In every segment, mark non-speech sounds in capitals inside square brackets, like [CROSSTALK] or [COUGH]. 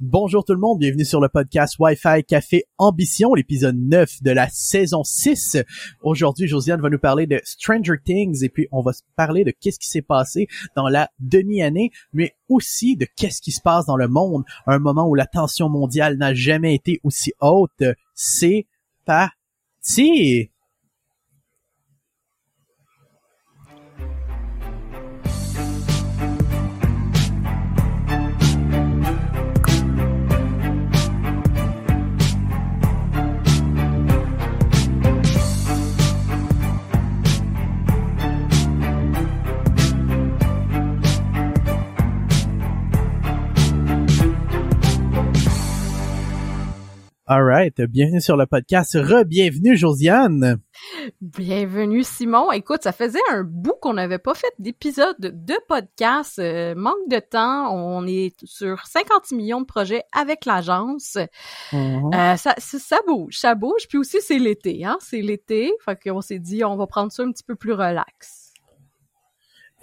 Bonjour tout le monde, bienvenue sur le podcast Wi-Fi Café Ambition, l'épisode 9 de la saison 6. Aujourd'hui, Josiane va nous parler de Stranger Things et puis on va parler de qu'est-ce qui s'est passé dans la demi-année, mais aussi de qu'est-ce qui se passe dans le monde, un moment où la tension mondiale n'a jamais été aussi haute. C'est parti! Alright, bienvenue sur le podcast. Re-bienvenue Josiane. Bienvenue Simon. Écoute, ça faisait un bout qu'on n'avait pas fait d'épisode de podcast. Euh, manque de temps. On est sur 50 millions de projets avec l'agence. Mhm. Euh, ça, ça bouge, ça bouge. Puis aussi c'est l'été, hein. C'est l'été. Fait qu'on s'est dit on va prendre ça un petit peu plus relax.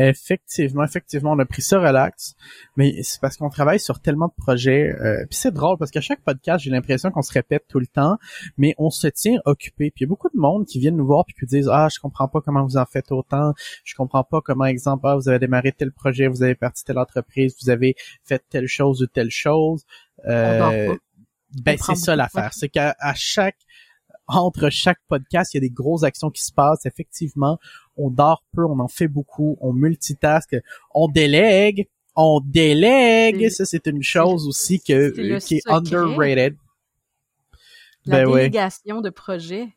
Effectivement, effectivement, on a pris ça relax, mais c'est parce qu'on travaille sur tellement de projets. Euh, puis c'est drôle parce qu'à chaque podcast, j'ai l'impression qu'on se répète tout le temps, mais on se tient occupé. Puis il y a beaucoup de monde qui viennent nous voir puis qui disent ah je comprends pas comment vous en faites autant, je comprends pas comment exemple ah vous avez démarré tel projet, vous avez parti telle entreprise, vous avez fait telle chose ou telle chose. Euh, ben c'est ça l'affaire, c'est qu'à à chaque entre chaque podcast, il y a des grosses actions qui se passent. Effectivement, on dort peu, on en fait beaucoup, on multitask, on délègue, on délègue. C'est- Ça, c'est une chose aussi que, le qui est underrated. La Ben ouais. délégation de projet.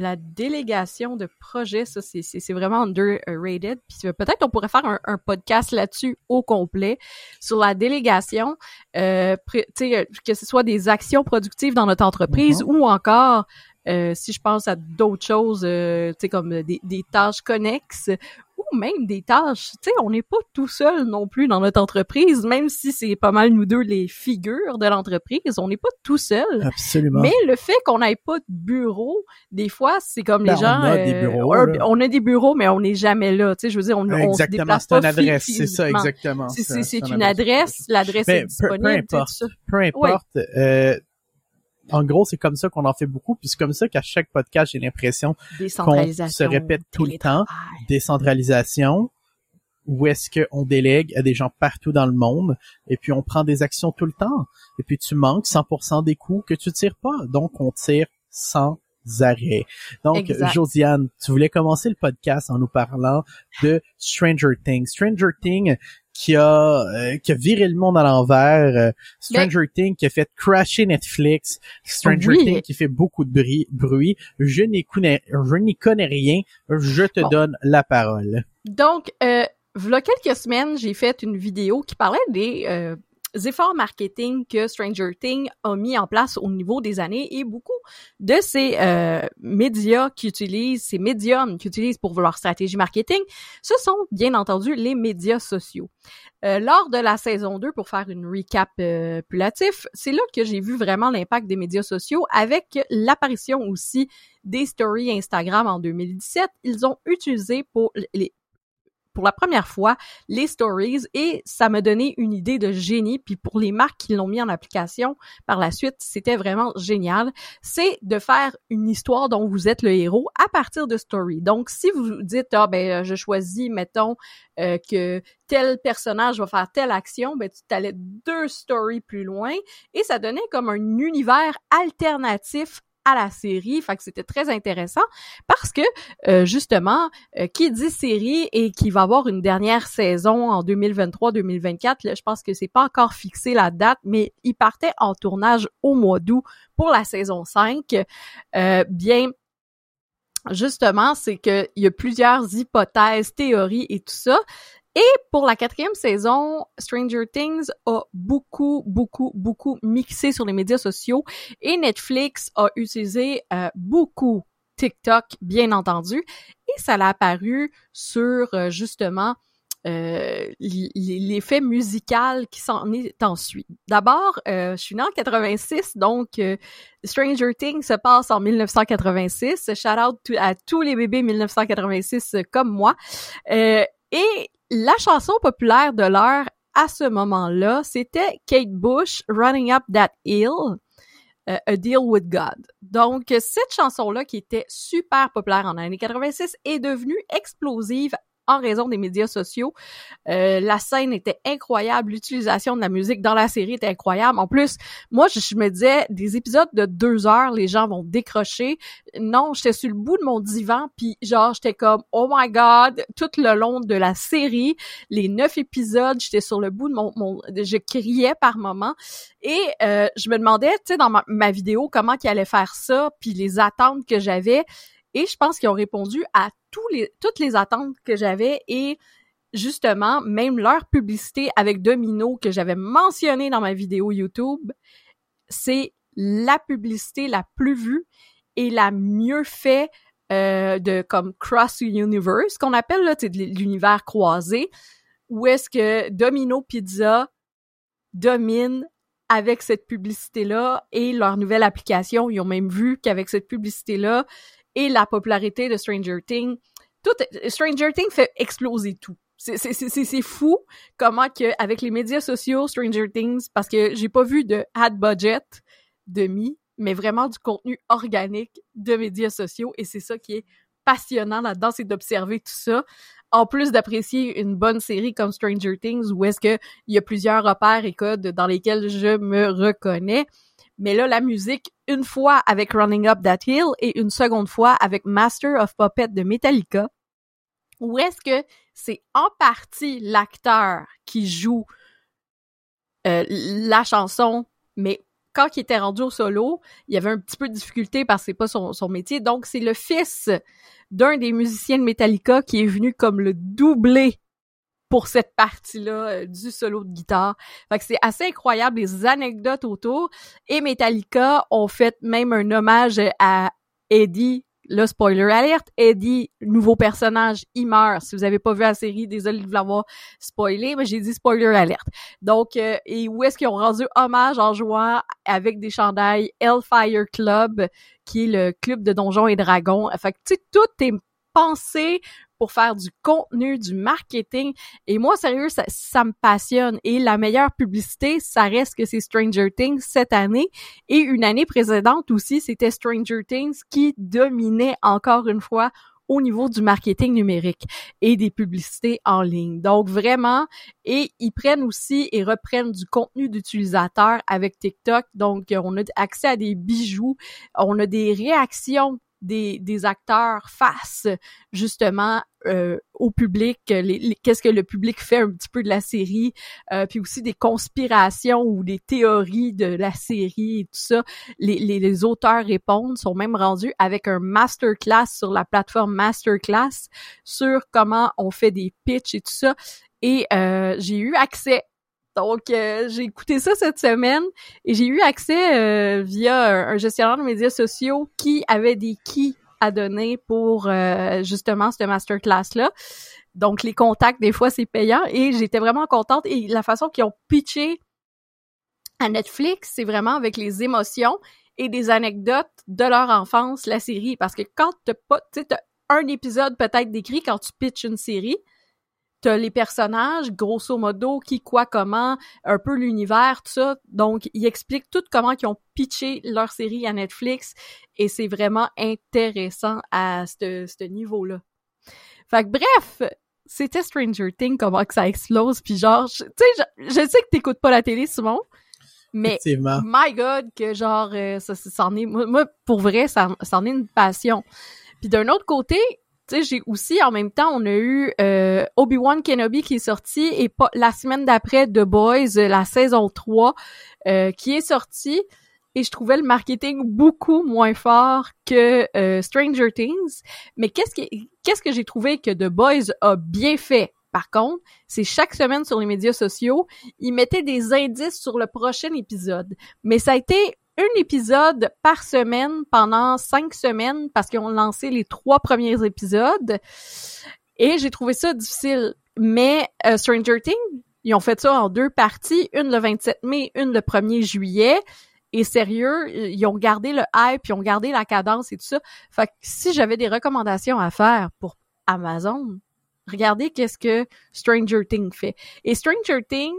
La délégation de projet, ça, c'est, c'est, c'est vraiment underrated. Puis peut-être qu'on pourrait faire un, un podcast là-dessus au complet sur la délégation, euh, pré- tu sais, euh, que ce soit des actions productives dans notre entreprise Mhm. ou encore, euh, si je pense à d'autres choses, euh, tu sais, comme des, des tâches connexes ou même des tâches, tu sais, on n'est pas tout seul non plus dans notre entreprise, même si c'est pas mal nous deux les figures de l'entreprise, on n'est pas tout seul. Absolument. Mais le fait qu'on n'ait pas de bureau, des fois, c'est comme Ben, les gens. on a des euh, bureaux, on a des bureaux, mais on n'est jamais là. Tu sais, je veux dire, on, on se exactement, déplace c'est une pas adresse, c'est ça, exactement. C'est, une adresse, l'adresse Ben, est disponible. peu importe. Peu importe. En gros, c'est comme ça qu'on en fait beaucoup, puis c'est comme ça qu'à chaque podcast, j'ai l'impression qu'on se répète tout le temps. décentralisation où est-ce qu'on délègue à des gens partout dans le monde et puis on prend des actions tout le temps et puis tu manques 100% des coups que tu tires pas donc on tire sans arrêt. Donc Exact. Josiane, tu voulais commencer le podcast en nous parlant de Stranger Things. Stranger Things qui a euh, qui a viré le monde à l'envers, euh, Stranger Things qui a fait crasher Netflix, Stranger Oui. Things qui fait beaucoup de bruit, bruit. Je n'y connais je n'y connais rien, je te Bon. donne la parole. Donc, euh, v'là quelques semaines, j'ai fait une vidéo qui parlait des euh, efforts marketing que Stranger Things a mis en place au niveau des années et beaucoup de ces euh, médias qui utilisent, ces médiums qui utilisent pour leur stratégie marketing, ce sont bien entendu les médias sociaux. Euh, lors de la saison 2, pour faire une recap euh, c'est là que j'ai vu vraiment l'impact des médias sociaux avec l'apparition aussi des stories Instagram en 2017. Ils ont utilisé pour les pour la première fois les stories et ça m'a donné une idée de génie. Puis pour les marques qui l'ont mis en application par la suite c'était vraiment génial. C'est de faire une histoire dont vous êtes le héros à partir de story. Donc si vous dites ah ben euh, je choisis mettons euh, que tel personnage va faire telle action ben tu t'allais deux stories plus loin. Et ça donnait comme un univers alternatif à la série, fait que c'était très intéressant parce que euh, justement, euh, qui dit série et qui va avoir une dernière saison en 2023-2024, là, je pense que c'est pas encore fixé la date, mais il partait en tournage au mois d'août pour la saison 5. Euh, bien, justement, c'est que il y a plusieurs hypothèses, théories et tout ça. Et pour la quatrième saison, Stranger Things a beaucoup, beaucoup, beaucoup mixé sur les médias sociaux et Netflix a utilisé euh, beaucoup TikTok, bien entendu, et ça l'a apparu sur euh, justement euh, l'effet musical qui s'en est ensuite. D'abord, euh, je suis née en 86, donc euh, Stranger Things se passe en 1986. Shout out à tous les bébés 1986 euh, comme moi. Euh, et la chanson populaire de l'heure à ce moment-là, c'était Kate Bush, Running Up That Hill, euh, A Deal with God. Donc, cette chanson-là, qui était super populaire en années 86, est devenue explosive en raison des médias sociaux. Euh, la scène était incroyable, l'utilisation de la musique dans la série était incroyable. En plus, moi, je, me disais, des épisodes de deux heures, les gens vont décrocher. Non, j'étais sur le bout de mon divan, puis genre, j'étais comme, oh my god, tout le long de la série, les neuf épisodes, j'étais sur le bout de mon, mon je criais par moment. Et euh, je me demandais, tu sais, dans ma, vidéo, comment qu'ils allait faire ça, puis les attentes que j'avais. Et je pense qu'ils ont répondu à les, toutes les attentes que j'avais et justement, même leur publicité avec Domino que j'avais mentionné dans ma vidéo YouTube, c'est la publicité la plus vue et la mieux faite euh, de comme cross universe qu'on appelle là, de l'univers croisé, où est-ce que Domino Pizza domine avec cette publicité-là et leur nouvelle application. Ils ont même vu qu'avec cette publicité-là, et la popularité de Stranger Things. Tout, Stranger Things fait exploser tout. C'est fou comment que avec les médias sociaux, Stranger Things, parce que j'ai pas vu de ad budget demi, mais vraiment du contenu organique de médias sociaux et c'est ça qui est passionnant là-dedans, c'est d'observer tout ça. En plus d'apprécier une bonne série comme Stranger Things où est-ce que il y a plusieurs repères et codes dans lesquels je me reconnais. Mais là, la musique, une fois avec Running Up That Hill et une seconde fois avec Master of Puppet de Metallica, où est-ce que c'est en partie l'acteur qui joue euh, la chanson, mais quand il était rendu au solo, il y avait un petit peu de difficulté parce que c'est pas son, son métier. Donc, c'est le fils d'un des musiciens de Metallica qui est venu comme le doubler pour cette partie-là euh, du solo de guitare. Fait que c'est assez incroyable les anecdotes autour. Et Metallica ont fait même un hommage à Eddie, le spoiler alert, Eddie, nouveau personnage, il meurt. Si vous avez pas vu la série, désolé de vous l'avoir spoilé, mais j'ai dit spoiler alert. Donc, euh, et où est-ce qu'ils ont rendu hommage en jouant avec des chandails Hellfire Club, qui est le club de Donjons et Dragons. Fait que, tu sais, tout est pensé pour faire du contenu, du marketing. Et moi, sérieux, ça, ça me passionne. Et la meilleure publicité, ça reste que c'est Stranger Things cette année. Et une année précédente aussi, c'était Stranger Things qui dominait encore une fois au niveau du marketing numérique et des publicités en ligne. Donc vraiment, et ils prennent aussi et reprennent du contenu d'utilisateurs avec TikTok. Donc on a accès à des bijoux, on a des réactions des, des acteurs face justement euh, au public, qu'est-ce que le public fait un petit peu de la série, euh, puis aussi des conspirations ou des théories de la série et tout ça. Les, les, auteurs répondent, sont même rendus avec un masterclass sur la plateforme Masterclass sur comment on fait des pitchs et tout ça. Et euh, j'ai eu accès donc, euh, j'ai écouté ça cette semaine et j'ai eu accès euh, via un, gestionnaire de médias sociaux qui avait des keys à donner pour euh, justement cette masterclass-là. Donc, les contacts, des fois, c'est payant et j'étais vraiment contente. Et la façon qu'ils ont pitché à Netflix, c'est vraiment avec les émotions et des anecdotes de leur enfance, la série. Parce que quand t'as pas, tu sais, un épisode peut-être décrit quand tu pitches une série, t'as les personnages, grosso modo, qui, quoi, comment, un peu l'univers, tout ça. Donc, ils expliquent tout comment ils ont pitché leur série à Netflix et c'est vraiment intéressant à ce niveau-là. Fait que bref, c'était Stranger Things, comment que ça explose, puis genre, tu sais, je, sais que t'écoutes pas la télé, Simon, mais my God, que genre, euh, ça, ça, en est, moi, pour vrai, ça, ça en est une passion. Puis d'un autre côté, tu j'ai aussi en même temps, on a eu euh, Obi-Wan Kenobi qui est sorti et pas la semaine d'après The Boys, la saison 3 euh, qui est sortie et je trouvais le marketing beaucoup moins fort que euh, Stranger Things. Mais qu'est-ce que qu'est-ce que j'ai trouvé que The Boys a bien fait? Par contre, c'est chaque semaine sur les médias sociaux, ils mettaient des indices sur le prochain épisode. Mais ça a été un épisode par semaine pendant cinq semaines parce qu'ils ont lancé les trois premiers épisodes. Et j'ai trouvé ça difficile. Mais euh, Stranger Things, ils ont fait ça en deux parties, une le 27 mai, une le 1er juillet. Et sérieux, ils ont gardé le hype, ils ont gardé la cadence et tout ça. Fait que si j'avais des recommandations à faire pour Amazon, regardez qu'est-ce que Stranger Things fait. Et Stranger Things,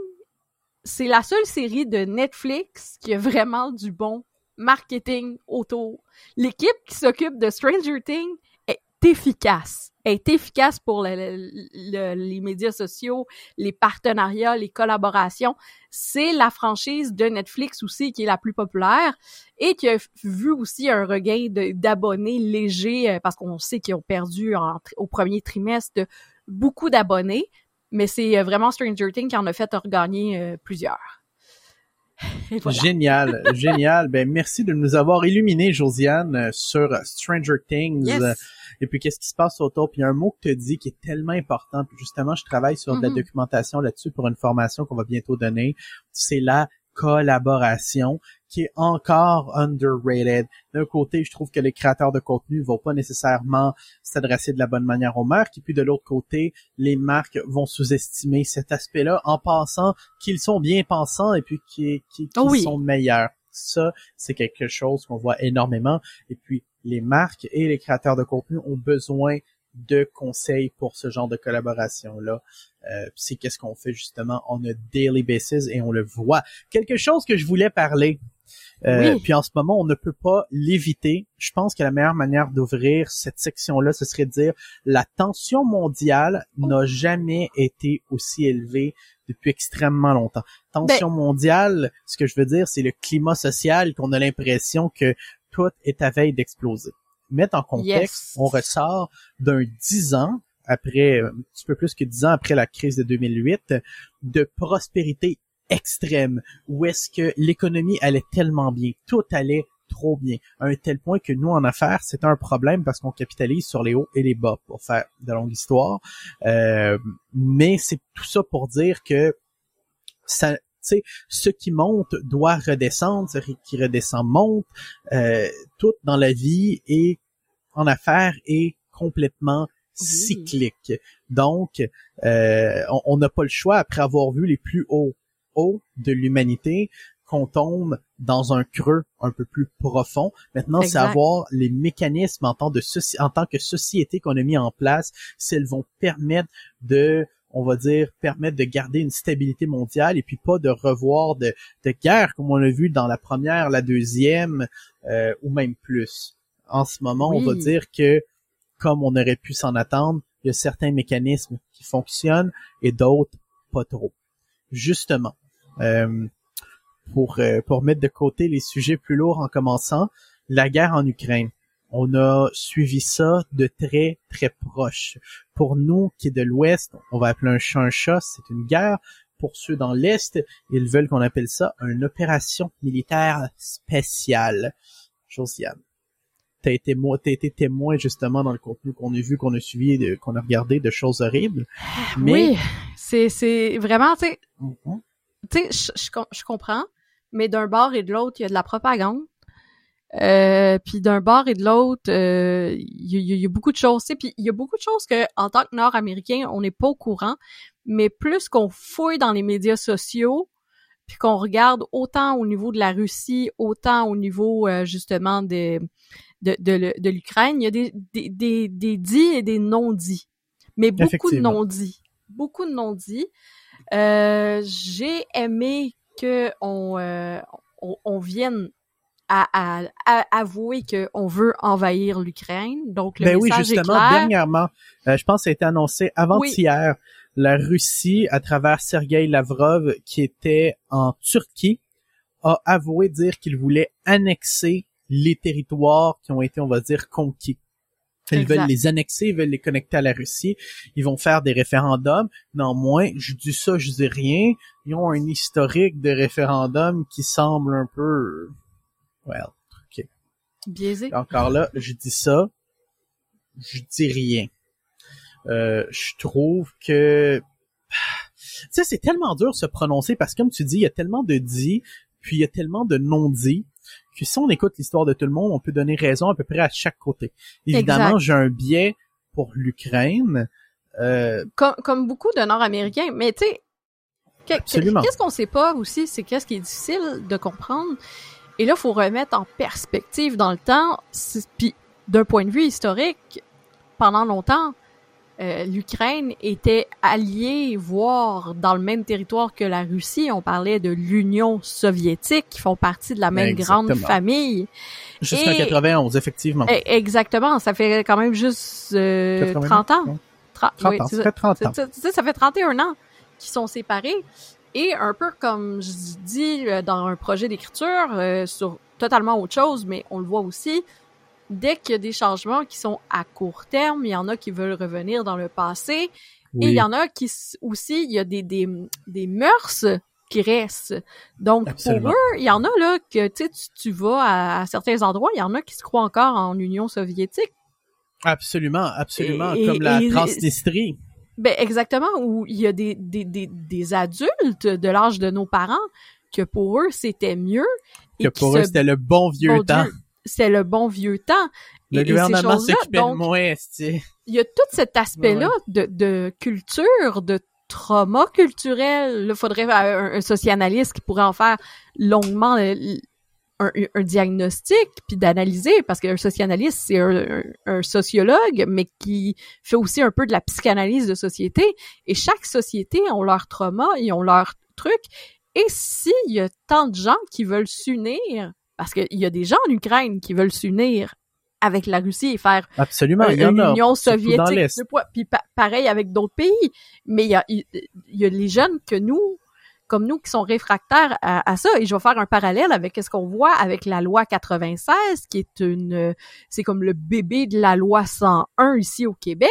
c'est la seule série de Netflix qui a vraiment du bon marketing autour. L'équipe qui s'occupe de Stranger Things est efficace. Est efficace pour les médias sociaux, les partenariats, les collaborations. C'est la franchise de Netflix aussi qui est la plus populaire et qui a vu aussi un regain d'abonnés légers euh, parce qu'on sait qu'ils ont perdu au premier trimestre beaucoup d'abonnés. Mais c'est euh, vraiment Stranger Things qui en a fait regagner euh, plusieurs. Génial, [LAUGHS] génial. Ben merci de nous avoir illuminé, Josiane, euh, sur Stranger Things. Et puis qu'est-ce qui se passe autour? Puis il y a un mot que tu dis qui est tellement important. Puis justement, je travaille sur de la mm-hmm. documentation là-dessus pour une formation qu'on va bientôt donner. C'est la collaboration qui est encore underrated. D'un côté, je trouve que les créateurs de contenu vont pas nécessairement s'adresser de la bonne manière aux marques, et puis de l'autre côté, les marques vont sous-estimer cet aspect-là en pensant qu'ils sont bien pensants et puis qu'ils sont meilleurs. Ça, c'est quelque chose qu'on voit énormément. Et puis, les marques et les créateurs de contenu ont besoin de conseils pour ce genre de collaboration-là. Euh, c'est qu'est-ce qu'on fait justement on a daily basis et on le voit. Quelque chose que je voulais parler. Euh, Puis en ce moment, on ne peut pas l'éviter. Je pense que la meilleure manière d'ouvrir cette section-là, ce serait de dire la tension mondiale n'a jamais été aussi élevée depuis extrêmement longtemps. Tension ben mondiale, ce que je veux dire, c'est le climat social qu'on a l'impression que tout est à veille d'exploser mettre en contexte, on ressort d'un dix ans après, un petit peu plus que dix ans après la crise de 2008, de prospérité extrême, où est-ce que l'économie allait tellement bien, tout allait trop bien, à un tel point que nous, en affaires, c'est un problème parce qu'on capitalise sur les hauts et les bas, pour faire de longue histoire. Euh, mais c'est tout ça pour dire que ça, sais, ce qui monte doit redescendre, ce qui redescend monte. Euh, tout dans la vie et en affaires est complètement cyclique. Donc, euh, on n'a pas le choix, après avoir vu les plus hauts hauts de l'humanité, qu'on tombe dans un creux un peu plus profond. Maintenant, c'est avoir les mécanismes en tant, de en tant que société qu'on a mis en place, s'ils vont permettre de on va dire, permettre de garder une stabilité mondiale et puis pas de revoir de, de guerre comme on l'a vu dans la première, la deuxième euh, ou même plus. En ce moment, on va dire que comme on aurait pu s'en attendre, il y a certains mécanismes qui fonctionnent et d'autres pas trop. Justement, euh, pour, euh, pour mettre de côté les sujets plus lourds en commençant, la guerre en Ukraine on a suivi ça de très très proche. Pour nous qui est de l'Ouest, on va appeler un chat un chat, c'est une guerre. Pour ceux dans l'Est, ils veulent qu'on appelle ça une opération militaire spéciale. Josiane, t'as été, t'as été témoin justement dans le contenu qu'on a vu, qu'on a suivi, qu'on a regardé de choses horribles. Mais... Oui, c'est, c'est vraiment, tu sais, mm-hmm. tu sais, je comprends, mais d'un bord et de l'autre, il y a de la propagande. Euh, puis d'un bord et de l'autre, il euh, y, a beaucoup de choses. Puis il y a beaucoup de choses que, en tant que Nord-Américain, on n'est pas au courant. Mais plus qu'on fouille dans les médias sociaux, puis qu'on regarde autant au niveau de la Russie, autant au niveau euh, justement de de, de, l'Ukraine, il y a des, des, des, des dits et des non-dits. Mais beaucoup de non-dits. Beaucoup de non-dits. Euh, J'ai aimé que on, on, on vienne à, à, avouer qu'on veut envahir l'Ukraine. Donc, le ben oui, justement, dernièrement, euh, je pense que ça a été annoncé avant-hier, la Russie, à travers Sergei Lavrov, qui était en Turquie, a avoué dire qu'il voulait annexer les territoires qui ont été, on va dire, conquis. Ils veulent les annexer, ils veulent les connecter à la Russie. Ils vont faire des référendums. Néanmoins, je dis ça, je dis rien. Ils ont un historique de référendums qui semble un peu well, ok. Biaisé. Encore là, je dis ça, je dis rien. Euh, je trouve que, tu sais, c'est tellement dur de se prononcer parce que comme tu dis, il y a tellement de dits, puis il y a tellement de non-dits que si on écoute l'histoire de tout le monde, on peut donner raison à peu près à chaque côté. Évidemment, j'ai un biais pour l'Ukraine. Euh... Comme, comme beaucoup de Nord-Américains, mais tu sais, qu'est-ce qu'on sait pas aussi, c'est qu'est-ce qui est difficile de comprendre, et là, faut remettre en perspective dans le temps, puis d'un point de vue historique, pendant longtemps, euh, l'Ukraine était alliée, voire dans le même territoire que la Russie. On parlait de l'Union soviétique, qui font partie de la même grande famille. Jusqu'en 91, effectivement. E, exactement. Ça fait quand même juste 30 euh, ans. 30, ans. Ça, fait 30 ans. Ça, fait 31 ans qu'ils sont séparés. Et un peu comme je dis euh, dans un projet d'écriture, sur totalement autre chose, mais on le voit aussi, dès qu'il y a des changements qui sont à court terme, il y en a qui veulent revenir dans le passé. Et il y en a qui aussi, il y a des, des, des mœurs qui restent. Donc, pour eux, il y en a là que tu, tu vas à, certains endroits, il y en a qui se croient encore en Union soviétique. Absolument, absolument, comme la Transnistrie. Ben exactement, où il y a des, des, des, des adultes de l'âge de nos parents que pour eux c'était mieux. Que pour eux c'était le bon vieux temps c'est le bon vieux temps. Le gouvernement s'occupait de Il y a tout cet aspect-là de, de culture, de trauma culturel. Il faudrait un, socianalyste qui pourrait en faire longuement un, un, diagnostic puis d'analyser parce qu'un socianalyste c'est un, un, sociologue mais qui fait aussi un peu de la psychanalyse de société et chaque société ont leur trauma ils ont leur truc et s'il y a tant de gens qui veulent s'unir parce qu'il y a des gens en Ukraine qui veulent s'unir avec la Russie et faire Absolument, une Union soviétique. Puis pareil avec d'autres pays. Mais il y a, il y a les jeunes que nous, comme nous, qui sont réfractaires à, ça. Et je vais faire un parallèle avec ce qu'on voit avec la loi 96, qui est une, c'est comme le bébé de la loi 101 ici au Québec.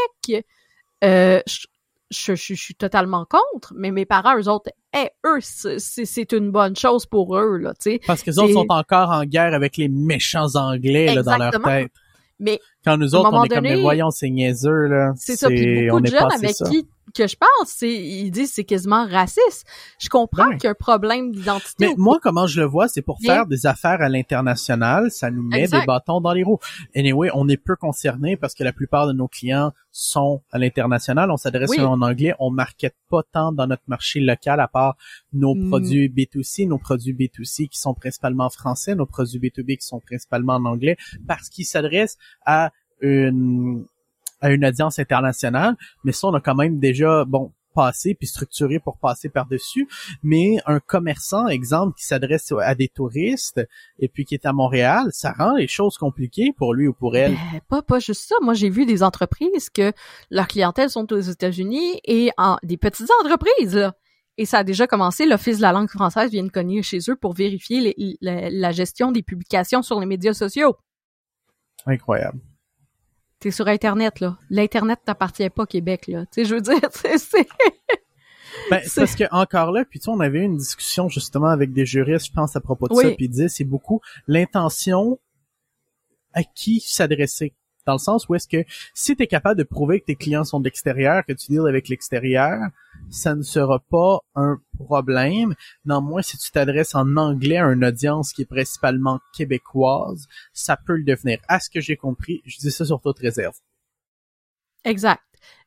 Euh, je, je, suis totalement contre, mais mes parents, eux autres, eh, eux, c'est une bonne chose pour eux, là, tu sais. Parce que autres sont encore en guerre avec les méchants Anglais, là, dans leur tête. Mais quand nous autres, on est comme les voyons, c'est niaiseux, là. C'est ça. Puis beaucoup de jeunes avec qui que je pense, c'est ils disent c'est quasiment raciste. Je comprends qu'il y a un problème d'identité. Mais moi, comment je le vois, c'est pour faire des affaires à l'international, ça nous met des bâtons dans les roues. Anyway, on est peu concernés parce que la plupart de nos clients sont à l'international. On s'adresse en anglais. On market pas tant dans notre marché local à part nos hmm. produits B2C, nos produits B2C qui sont principalement français, nos produits B2B qui sont principalement en anglais parce qu'ils s'adressent à une à une audience internationale, mais ça, on a quand même déjà, bon, passé puis structuré pour passer par-dessus, mais un commerçant, exemple, qui s'adresse à des touristes et puis qui est à Montréal, ça rend les choses compliquées pour lui ou pour elle. Ben, pas, pas juste ça. Moi, j'ai vu des entreprises que leur clientèle sont aux États-Unis et en des petites entreprises, là. Et ça a déjà commencé. L'Office de la langue française vient de cogner chez eux pour vérifier la gestion des publications sur les médias sociaux. Incroyable t'es sur Internet, là. L'Internet t'appartient pas Québec, là. Tu sais, je veux dire, [LAUGHS] c'est... Ben, c'est parce que encore là, puis tu sais, on avait eu une discussion justement avec des juristes, je pense à propos de ça, puis ils disaient c'est beaucoup l'intention à qui s'adresser. Dans le sens où est-ce que si tu es capable de prouver que tes clients sont d'extérieur, que tu deals avec l'extérieur, ça ne sera pas un problème. Néanmoins, si tu t'adresses en anglais à une audience qui est principalement québécoise, ça peut le devenir. À ce que j'ai compris, je dis ça sur toute réserve. Exact.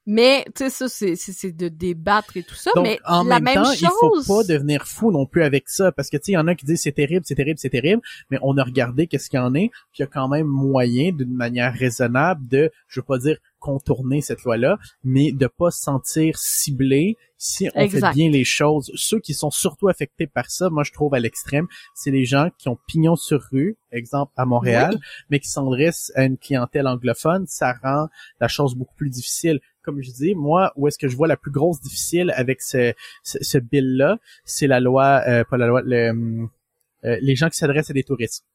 Mais tu sais ça c'est de débattre et tout ça mais en la même, temps, il faut pas devenir fou non plus avec ça parce que tu sais il y en a qui disent c'est terrible, c'est terrible, c'est terrible, mais on a regardé qu'est-ce qu'il y en est, puis il y a quand même moyen d'une manière raisonnable de je veux pas dire contourner cette loi-là, mais de pas se sentir ciblé si on fait bien les choses. Ceux qui sont surtout affectés par ça, moi je trouve à l'extrême, c'est les gens qui ont pignon sur rue, exemple à Montréal, mais qui s'adressent à une clientèle anglophone, ça rend la chose beaucoup plus difficile comme je dis, moi, où est-ce que je vois la plus grosse difficile avec ce, ce, bill-là, c'est la loi, euh, pas la loi, le, euh, les gens qui s'adressent à des touristes.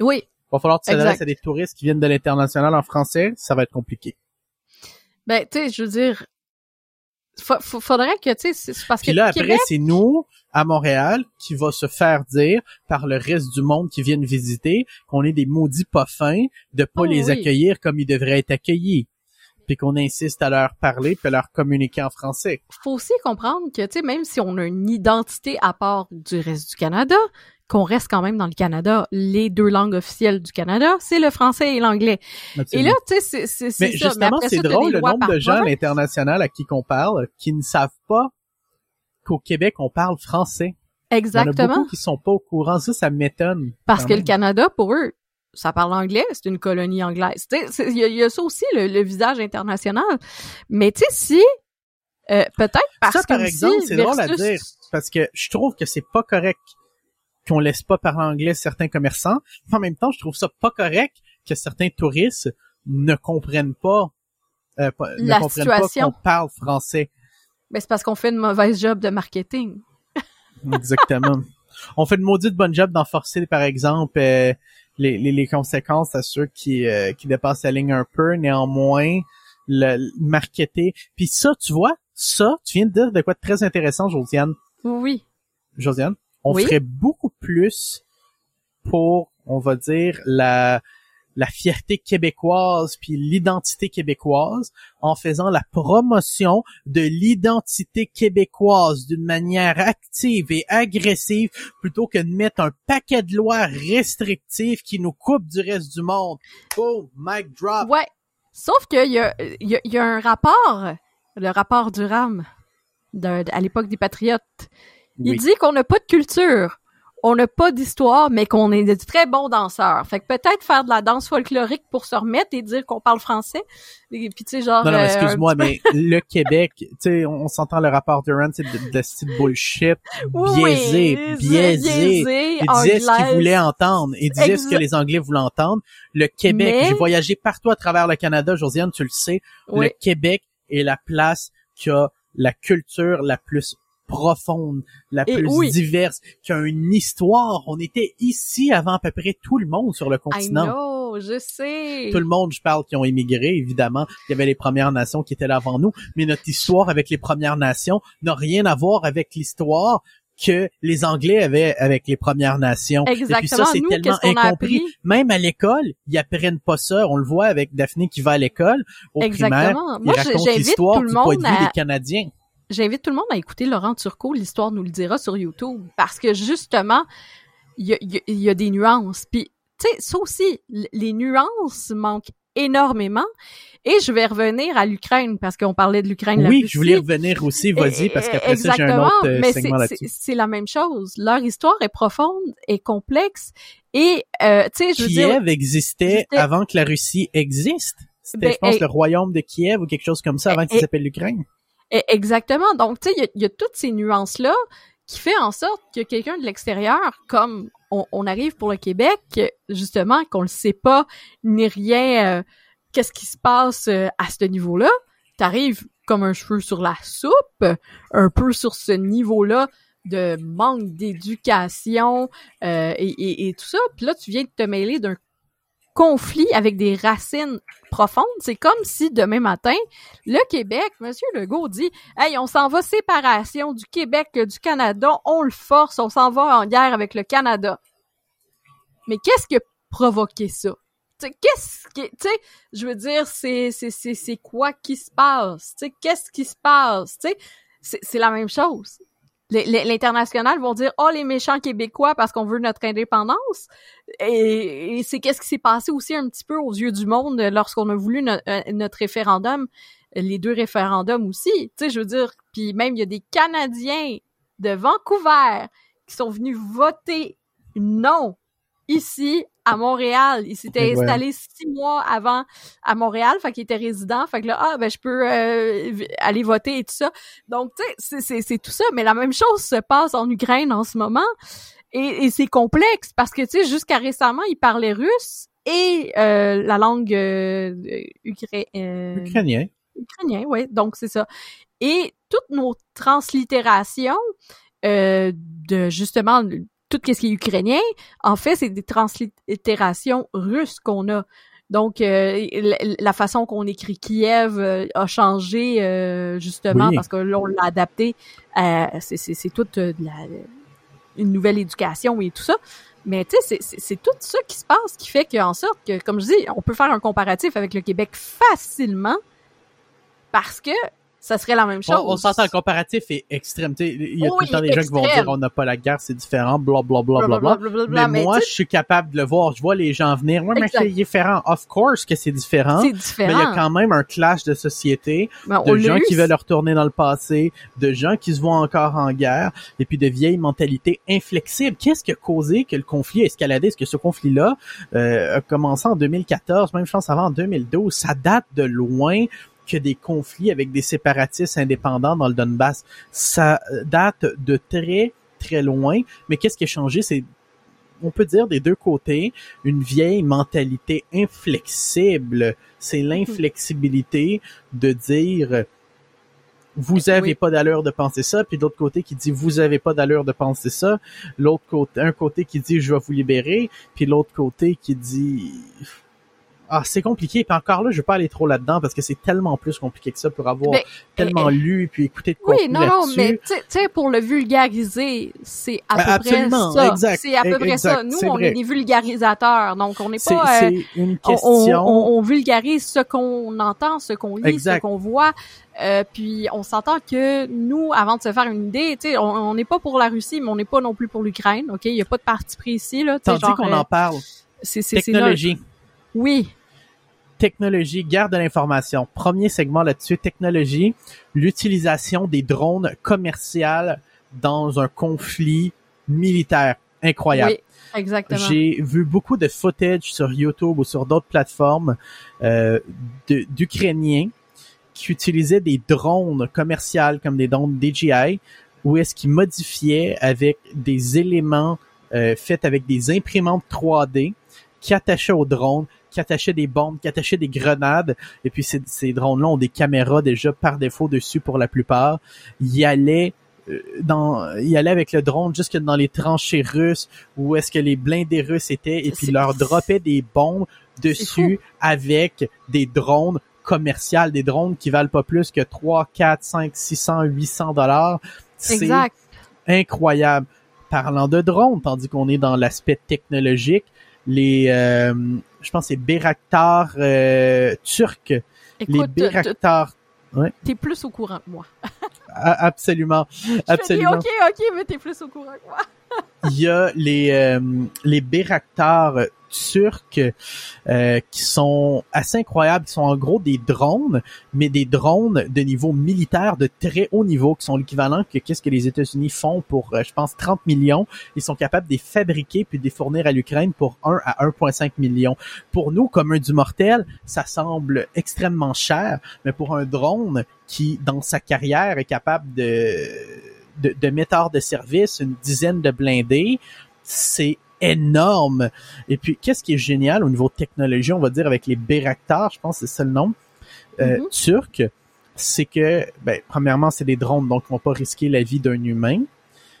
Oui. Il va falloir que tu t'adresses à des touristes qui viennent de l'international en français, ça va être compliqué. Ben, tu sais, je veux dire, faudrait que, tu sais, c'est parce Puis là, après, c'est nous, à Montréal, qui va se faire dire par le reste du monde qui viennent visiter qu'on est des maudits pas fins de pas oh les accueillir comme ils devraient être accueillis puis qu'on insiste à leur parler puis à leur communiquer en français. Faut aussi comprendre que, tu sais, même si on a une identité à part du reste du Canada, qu'on reste quand même dans le Canada. Les deux langues officielles du Canada, c'est le français et l'anglais. Et là, tu sais, c'est c'est Mais justement, c'est drôle le nombre de gens à l'international à qui qu'on parle qui ne savent pas qu'au Québec, on parle français. Exactement. Il y en a beaucoup qui sont pas au courant. Ça, ça m'étonne. Parce que le Canada, pour eux, ça parle anglais, c'est une colonie anglaise. Il y, a ça aussi, le, visage international. Mais tu sais, si euh, peut-être parce ça, que par exemple, c'est drôle à dire parce que je trouve que c'est pas correct qu'on laisse pas parler anglais certains commerçants. En même temps, je trouve ça pas correct que certains touristes ne comprennent pas, euh, ne comprennent pas qu'on parle français. Mais c'est parce qu'on fait une mauvaise job de marketing. [LAUGHS] Exactement. On fait une maudite bonne job d'enforcer, par exemple, euh, les, les, les, conséquences à ceux qui, euh, qui dépassent la ligne un peu. Néanmoins, le, marketer. Puis ça, tu vois, ça, tu viens de dire de quoi de très intéressant, Josiane. Oui. Josiane, on ferait beaucoup plus pour, on va dire, la la fierté québécoise puis l'identité québécoise en faisant la promotion de l'identité québécoise d'une manière active et agressive plutôt que de mettre un paquet de lois restrictives qui nous coupent du reste du monde. Oh, mic drop. Ouais. Sauf qu'il y a, y, y a un rapport, le rapport du RAM à l'époque des Patriotes. Il dit qu'on n'a pas de culture on n'a pas d'histoire, mais qu'on est de très bons danseurs. Fait que peut-être faire de la danse folklorique pour se remettre et dire qu'on parle français. Et puis tu sais genre. Non, non, euh, excuse-moi, mais [LAUGHS] le Québec, tu sais, on, s'entend le rapport de Rand, c'est de, de style bullshit, biaisé, biaisé. Il disait ce qu'il voulait entendre. Il disait ce que les Anglais voulaient entendre. Le Québec, j'ai voyagé partout à travers le Canada, Josiane, tu le sais. Le Québec est la place qui a la culture la plus profonde, la plus diverse, qui a une histoire. On était ici avant à peu près tout le monde sur le continent. I know, je sais. Tout le monde, je parle, qui ont émigré, évidemment. Il y avait les Premières Nations qui étaient là avant nous, mais notre histoire avec les Premières Nations n'a rien à voir avec l'histoire que les Anglais avaient avec les Premières Nations. Exactement. Et puis ça, c'est tellement incompris. Même à l'école, ils apprennent pas ça. On le voit avec Daphné qui va à l'école, au Exactement. primaire. Moi, il l'histoire du point de vue des Canadiens j'invite tout le monde à écouter Laurent Turcot, l'histoire nous le dira sur YouTube, parce que justement, il y a, des nuances. Puis, tu sais, ça aussi, les nuances manquent énormément. Et je vais revenir à l'Ukraine parce qu'on parlait de l'Ukraine. Oui, je voulais revenir aussi. Vas-y parce qu'après ça j'ai un autre euh, segment là-dessus. C'est la même chose. Leur histoire est profonde et complexe. Et euh, tu sais, je veux Kiev existait avant que la Russie existe. C'était, ben, je pense, le royaume de Kiev ou quelque chose comme ça avant qu'il s'appelle l'Ukraine. E, exactement. Donc, tu sais, il y, a toutes ces nuances-là qui fait en sorte que quelqu'un de l'extérieur, comme on, arrive pour le Québec, justement, qu'on le sait pas, ni rien, euh, qu'est-ce qui se passe euh, à ce niveau-là, t'arrives comme un cheveu sur la soupe, un peu sur ce niveau-là de manque d'éducation euh, et, et, tout ça. Puis là, tu viens de te mêler d'un conflit avec des racines profondes. C'est comme si demain matin, le Québec, Monsieur Legault dit, hey, on s'en va séparation du Québec, du Canada, on le force, on s'en va en guerre avec le Canada. Mais qu'est-ce qui a provoqué ça? Qu'est-ce qui, tu sais, je veux dire, c'est, c'est, c'est, c'est quoi qui se passe? Tu sais, qu'est-ce qui se passe? Tu sais, c'est la même chose l'international vont dire oh les méchants québécois parce qu'on veut notre indépendance. Et, c'est qu'est-ce qui s'est passé aussi un petit peu aux yeux du monde lorsqu'on a voulu euh, notre référendum les deux référendums aussi. Tu sais je veux dire puis même il y a des Canadiens de Vancouver qui sont venus voter non ici à Montréal. Il s'était installé six mois avant à Montréal, fait qu'il était résident. Fait que là, ah ben je peux euh, aller voter et tout ça. Donc tu sais, c'est tout ça. Mais la même chose se passe en Ukraine en ce moment. Et, c'est complexe parce que tu sais, jusqu'à récemment, ils parlaient russe et euh, la langue euh, euh ukrainien. Ukrainien, oui. Donc c'est ça. Et toutes nos translittérations de justement tout ce qui est ukrainien, en fait, c'est des translittérations russes qu'on a. Donc, euh, la, façon qu'on écrit Kiev euh, a changé euh, justement parce que là, on l'a adapté. c'est toute une nouvelle éducation et tout ça. Mais tu sais, c'est tout ça qui se passe qui fait qu'en sorte que, comme je dis, on peut faire un comparatif avec le Québec facilement parce que ça serait la même chose. On, on s'entend, le comparatif est extrême. Tu sais, il y a Oh, tout le temps des gens qui vont dire on n'a pas la guerre, c'est différent, bla bla bla bla bla. Blablabla, Mais moi, je suis capable de le voir. Je vois les gens venir. Ouais, mais c'est différent. Of course que c'est différent. sais, Mais c'est il y a différent. quand même un clash de société, Ben, de gens qui veulent retourner dans le passé, de gens qui se voient encore en guerre, et puis de vieilles mentalités inflexibles. Qu'est-ce qui a causé que le conflit a escaladé? Est-ce que ce conflit-là euh, a commencé en 2014, même je pense avant en 2012? Ça date de loin que des conflits avec des séparatistes indépendants dans le Donbass. Ça date de très, très loin. Mais qu'est-ce qui a changé? C'est on peut dire des deux côtés, une vieille mentalité inflexible. C'est l'inflexibilité de dire vous avez Oui. pas d'allure de penser ça, puis de l'autre côté qui dit vous avez pas d'allure de penser ça, l'autre côté un côté qui dit je vais vous libérer, puis l'autre côté qui dit ah c'est compliqué, puis encore là je veux pas aller trop là-dedans parce que c'est tellement plus compliqué que ça pour avoir tellement eh, eh, lu puis écouté de Oui, contenu non, non, là-dessus. mais tu sais- pour le vulgariser, c'est à Ben, peu près ça. exact, C'est à peu près exact, ça. Nous, on vrai. est des vulgarisateurs, donc on n'est c'est pas... euh, c'est une on, question on- on vulgarise ce qu'on entend, ce qu'on lit, Exact. ce qu'on voit. Euh, puis on s'entend que nous, avant de se faire une idée, tu sais, on n'est pas pour la Russie, mais on n'est pas non plus pour l'Ukraine. Ok, il y a pas de parti pris ici là. tandis qu'on euh, en parle. c'est Technologie. Oui, technologie, guerre de l'information. Premier segment là-dessus, technologie, l'utilisation des drones commerciales dans un conflit militaire. Incroyable. oui, exactement. J'ai vu beaucoup de footage sur YouTube ou sur d'autres plateformes euh, d'Ukrainiens qui utilisaient des drones commerciales comme des drones DJI où est-ce qu'ils modifiaient avec des éléments euh, faits avec des imprimantes 3D qui attachaient aux drones, qui attachaient des bombes, qui attachaient des grenades. Et puis ces, ces drones-là ont des caméras déjà par défaut dessus pour la plupart. Ils allaient euh, dans, ils allaient avec le drone jusque dans les tranchées russes où est-ce que les blindés russes étaient et puis leur droppaient des bombes dessus avec des drones commerciales, des drones qui valent pas plus que 3, 4, 5, 600, 800 dollars. C'est Exact. incroyable. Parlant de drones, tandis qu'on est dans l'aspect technologique, les, euh, je pense, que c'est Bayraktar euh, turcs, les Écoute, t- Bayraktar, t'es plus au courant que moi. a- [LAUGHS] absolument, Je dis, absolument. ok, ok, mais t'es plus au courant que moi. il y a les euh, les Bayraktar turcs euh, qui sont assez incroyables, qui sont en gros des drones, mais des drones de niveau militaire de très haut niveau, qui sont l'équivalent que qu'est-ce que les États-Unis font pour, euh, je pense, 30 millions. Ils sont capables de les fabriquer puis de les fournir à l'Ukraine pour 1 à 1,5 million. Pour nous, comme un du mortel, ça semble extrêmement cher, mais pour un drone qui, dans sa carrière, est capable de de, de mettre hors de service une dizaine de blindés, c'est énorme. Et puis, qu'est-ce qui est génial au niveau technologie, on va dire avec les Bayraktar, je pense que c'est ça le nom, euh, Mhm. turc, c'est que, ben, premièrement, c'est des drones, donc ils vont pas risquer la vie d'un humain.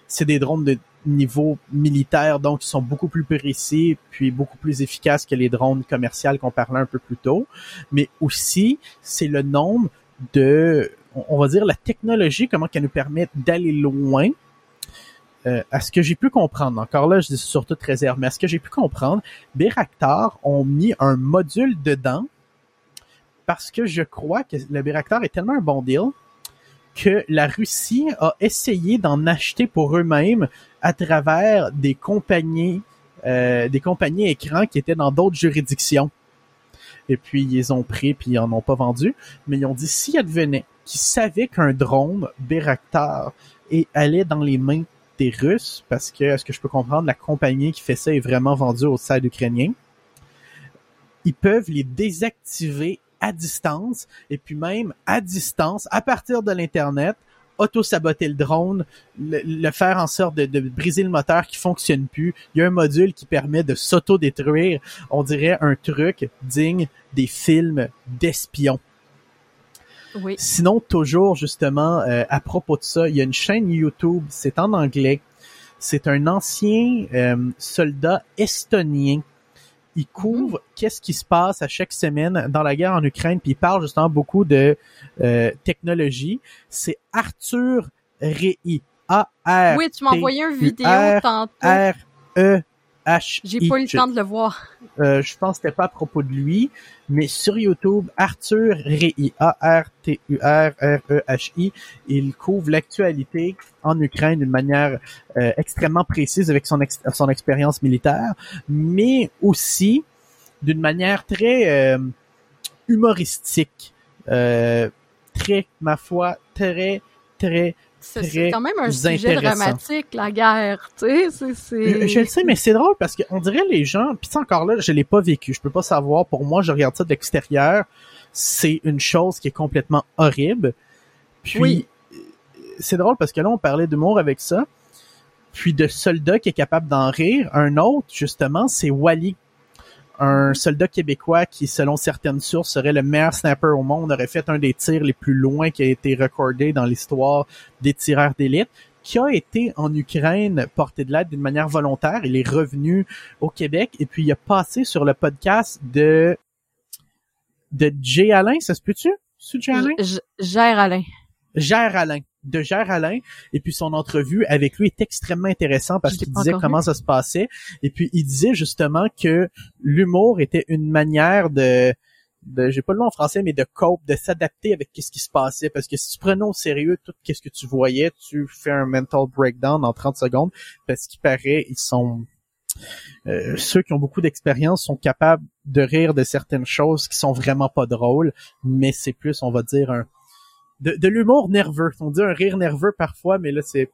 C'est des drones de niveau militaire, donc ils sont beaucoup plus précis, puis beaucoup plus efficaces que les drones commerciaux qu'on parlait un peu plus tôt. Mais aussi, c'est le nombre de, on- on va dire, la technologie, comment qu'elle nous permet d'aller loin. Euh, à ce que j'ai pu comprendre, encore là, je dis sur toute réserve, mais à ce que j'ai pu comprendre, Bayraktar ont mis un module dedans parce que je crois que le Bayraktar est tellement un bon deal que la Russie a essayé d'en acheter pour eux-mêmes à travers des compagnies, euh, des compagnies écrans qui étaient dans d'autres juridictions. Et puis ils ont pris puis ils en ont pas vendu, mais ils ont dit s'il advenait qu'ils savaient qu'un drone Bayraktar et allait dans les mains des Russes, parce que, est-ce que je peux comprendre, la compagnie qui fait ça est vraiment vendue au side ukrainien, ils peuvent les désactiver à distance, et puis même à distance, à partir de l'Internet, auto-saboter le drone, le, le faire en sorte de, de briser le moteur qui fonctionne plus. Il y a un module qui permet de s'auto-détruire. On dirait un truc digne des films d'espions. Oui. Sinon, toujours justement, euh, à propos de ça, il y a une chaîne YouTube, c'est en anglais. C'est un ancien euh, soldat estonien. Il couvre qu'est-ce qui se passe à chaque semaine dans la guerre en Ukraine, puis il parle justement beaucoup de euh, technologie. C'est Arthur Rei. A-R Oui, tu m'as envoyé une vidéo R- tantôt. H. J'ai pas eu le temps de le voir. Euh, je pense que c'était pas à propos de lui, mais sur YouTube, Arthur Rehi, A-R-T-U-R-R-E-H-I, il couvre l'actualité en Ukraine d'une manière euh, extrêmement précise avec son, son expérience militaire, mais aussi d'une manière très euh, humoristique, euh, très, ma foi, très, très c'est quand même un sujet dramatique, la guerre, tu sais, c'est... Je, le sais, mais c'est drôle parce qu'on dirait les gens, puis encore là, je l'ai pas vécu, je peux pas savoir, pour moi, je regarde ça de l'extérieur, c'est une chose qui est complètement horrible, puis c'est drôle parce que là, on parlait d'humour avec ça, puis de soldat qui est capable d'en rire, un autre, justement, c'est Wally un soldat québécois qui, selon certaines sources, serait le meilleur sniper au monde, aurait fait un des tirs les plus loin qui a été recordé dans l'histoire des tireurs d'élite, qui a été en Ukraine porté de l'aide d'une manière volontaire. Il est revenu au Québec et puis il a passé sur le podcast de de Jay Alain, ça se peut-tu? Jay Alain? Gère Alain. Gère Alain de Gère Alain et puis son entrevue avec lui est extrêmement intéressant parce qu'il disait comment ça se passait. Et puis il disait justement que l'humour était une manière de de j'ai pas le nom en français mais de cope de s'adapter avec ce qui se passait. Parce que si tu prenais au sérieux tout ce que tu voyais tu fais un mental breakdown en 30 secondes. Parce qu'il paraît ils sont euh, ceux qui ont beaucoup d'expérience sont capables de rire de certaines choses qui sont vraiment pas drôles. Mais c'est plus on va dire un de, l'humour nerveux. On dit un rire nerveux parfois, mais là, c'est...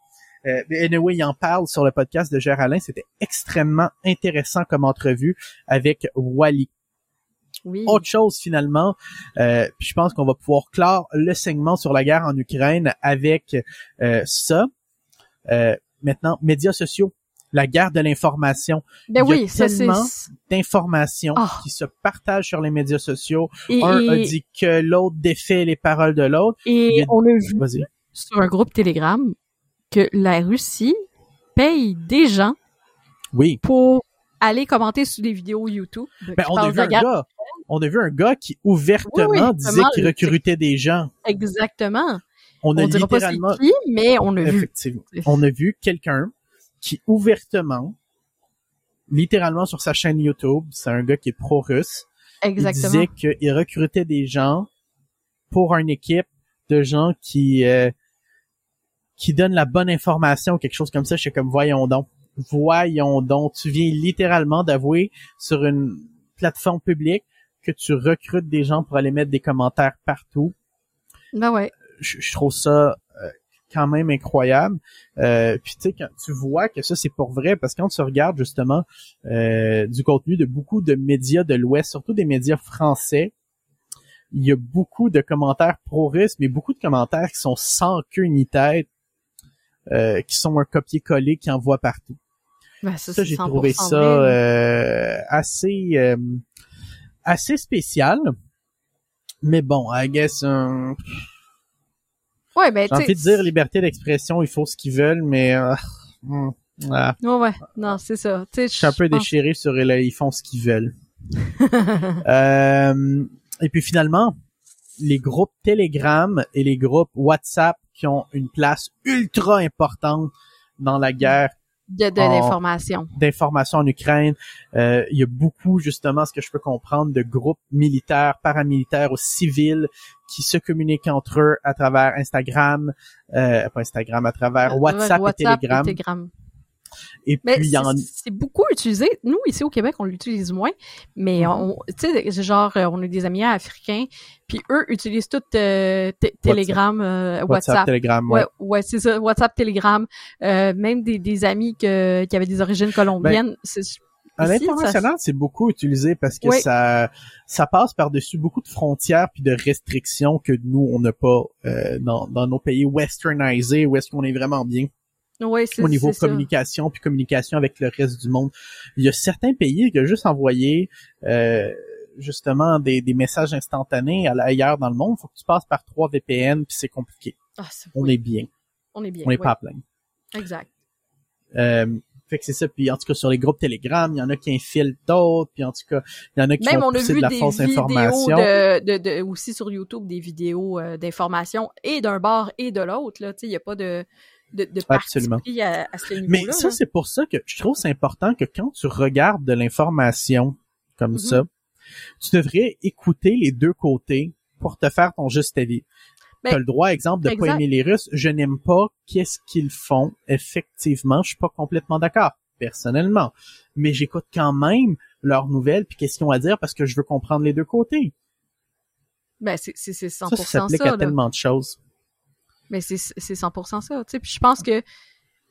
Euh, anyway, il en parle sur le podcast de Gérard Alain. C'était extrêmement intéressant comme entrevue avec Wally. Oui. Autre chose finalement, euh, puis je pense qu'on va pouvoir clore le segment sur la guerre en Ukraine avec euh, ça. Euh, maintenant, médias sociaux la guerre de l'information. Ben Il y a tellement d'informations ah. qui se partagent sur les médias sociaux. un a dit que l'autre défait les paroles de l'autre. Et on a vu sur un groupe Telegram que la Russie paye des gens oui. pour aller commenter sur des vidéos YouTube. Ben, on a vu un gars. On a vu un gars qui ouvertement disait qu'il recrutait des gens. Exactement. On a littéralement. qui, mais on a vu. On a vu quelqu'un qui ouvertement, littéralement sur sa chaîne YouTube, c'est un gars qui est pro-russe. Exactement. Il disait qu'il recrutait des gens pour une équipe de gens qui euh, qui donnent la bonne information, quelque chose comme ça. Je suis comme voyons donc, voyons donc. Tu viens littéralement d'avouer sur une plateforme publique que tu recrutes des gens pour aller mettre des commentaires partout. Ben ouais. je trouve ça quand même incroyable. Euh, puis tu sais, quand tu vois que ça c'est pour vrai, parce que quand tu regardes justement euh, du contenu de beaucoup de médias de l'Ouest, surtout des médias français, il y a beaucoup de commentaires pro-russes, mais beaucoup de commentaires qui sont sans queue ni tête, euh, qui sont un copier-coller qui envoie partout. Ben, ça, j'ai trouvé ça euh, assez euh, assez spécial. Mais bon, I guess Ouais, ben, J'ai envie de dire liberté d'expression, [LAUGHS] ils font ce qu'ils veulent, mais... Euh, ouais, non, c'est ça. Je suis un peu déchiré sur ils font ce qu'ils veulent. euh, et puis finalement, les groupes Telegram et les groupes WhatsApp qui ont une place ultra importante dans la guerre de, de d'information. D'information en Ukraine. Euh, il y a beaucoup, justement, ce que je peux comprendre, de groupes militaires, paramilitaires ou civils qui se communiquent entre eux à travers Instagram, euh, pas Instagram, à travers WhatsApp, et Telegram. Et puis, il y en... c'est beaucoup utilisé. Nous, ici au Québec, on l'utilise moins. Mais, mm-hmm. tu sais, genre, euh, on a des amis africains, puis eux utilisent tout euh, Telegram, euh, WhatsApp. WhatsApp. Telegram, ouais. Ouais, c'est ça, WhatsApp, Telegram. Euh, même des, des amis que, qui avaient des origines colombiennes. Ben, à l'international, c'est beaucoup utilisé parce que ça ça passe par-dessus beaucoup de frontières puis de restrictions que nous, on n'a pas dans, dans nos pays westernisés, où est-ce qu'on est vraiment bien au niveau communication puis communication avec le reste du monde. Il y a certains pays qui ont juste envoyé euh, justement des, des, messages instantanés ailleurs dans le monde. Il faut que tu passes par trois VPN puis c'est compliqué. Ah, on est bien. On est bien. On n'est pas à plein. Exact. Euh, fait que c'est ça. Puis en tout cas sur les groupes Telegram, il y en a qui infilent d'autres. Puis en tout cas, il y en a qui Même font pousser de la fausse information. De, de, de, aussi sur YouTube des vidéos euh, d'information et d'un bar et de l'autre. Là, tu sais, il y a pas de de, de participer à, à, ce niveau-là. Mais ça, c'est pour ça que je trouve c'est important que quand tu regardes de l'information comme mm-hmm. ça, tu devrais écouter les deux côtés pour te faire ton juste avis. Ben, tu as le droit, exemple, de pas aimer les Russes. Je n'aime pas qu'est-ce qu'ils font. Effectivement, je suis pas complètement d'accord, personnellement. Mais j'écoute quand même leurs nouvelles puis qu'est-ce qu'ils ont à dire parce que je veux comprendre les deux côtés. Ben, c'est, c'est, 100% ça. Ça s'applique à tellement de choses. Mais c'est, c'est 100% ça, tu sais. Puis je pense que,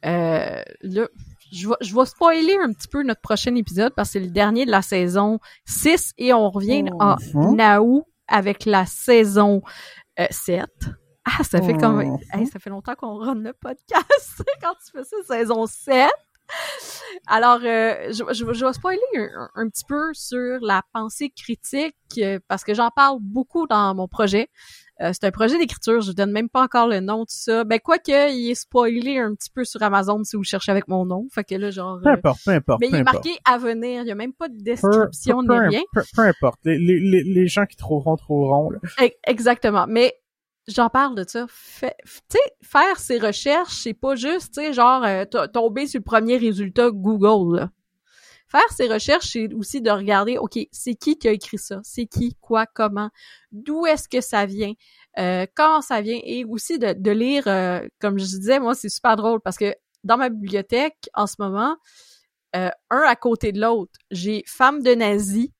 euh, là, je vais, je vais spoiler un petit peu notre prochain épisode parce que c'est le dernier de la saison 6 et on revient en mhm. Naou avec la saison 7. Euh, ah, ça fait comme... Mhm. ça fait longtemps qu'on run le podcast [LAUGHS] quand tu fais ça, saison 7. Alors, euh, je, je, je, vais spoiler un, petit peu sur la pensée critique euh, parce que j'en parle beaucoup dans mon projet. Euh, c'est un projet d'écriture, je donne même pas encore le nom de ça. Ben quoi que il est spoilé un petit peu sur Amazon si vous cherchez avec mon nom. Fait que là genre Peu importe, peu importe. Mais il est marqué à venir, il y a même pas de description ni rien. Peu, importe, les, les, les, gens qui trouveront trouveront là. Exactement, mais j'en parle de ça. tu sais, faire ses recherches, c'est pas juste, tu sais, genre euh, tomber sur le premier résultat Google. Là. Faire ses recherches, c'est aussi de regarder, ok, c'est qui qui a écrit ça, c'est qui, quoi, comment, d'où est-ce que ça vient, euh, comment ça vient, et aussi de, de lire, euh, comme je disais, moi c'est super drôle parce que dans ma bibliothèque en ce moment, euh, un à côté de l'autre, j'ai Femme de nazi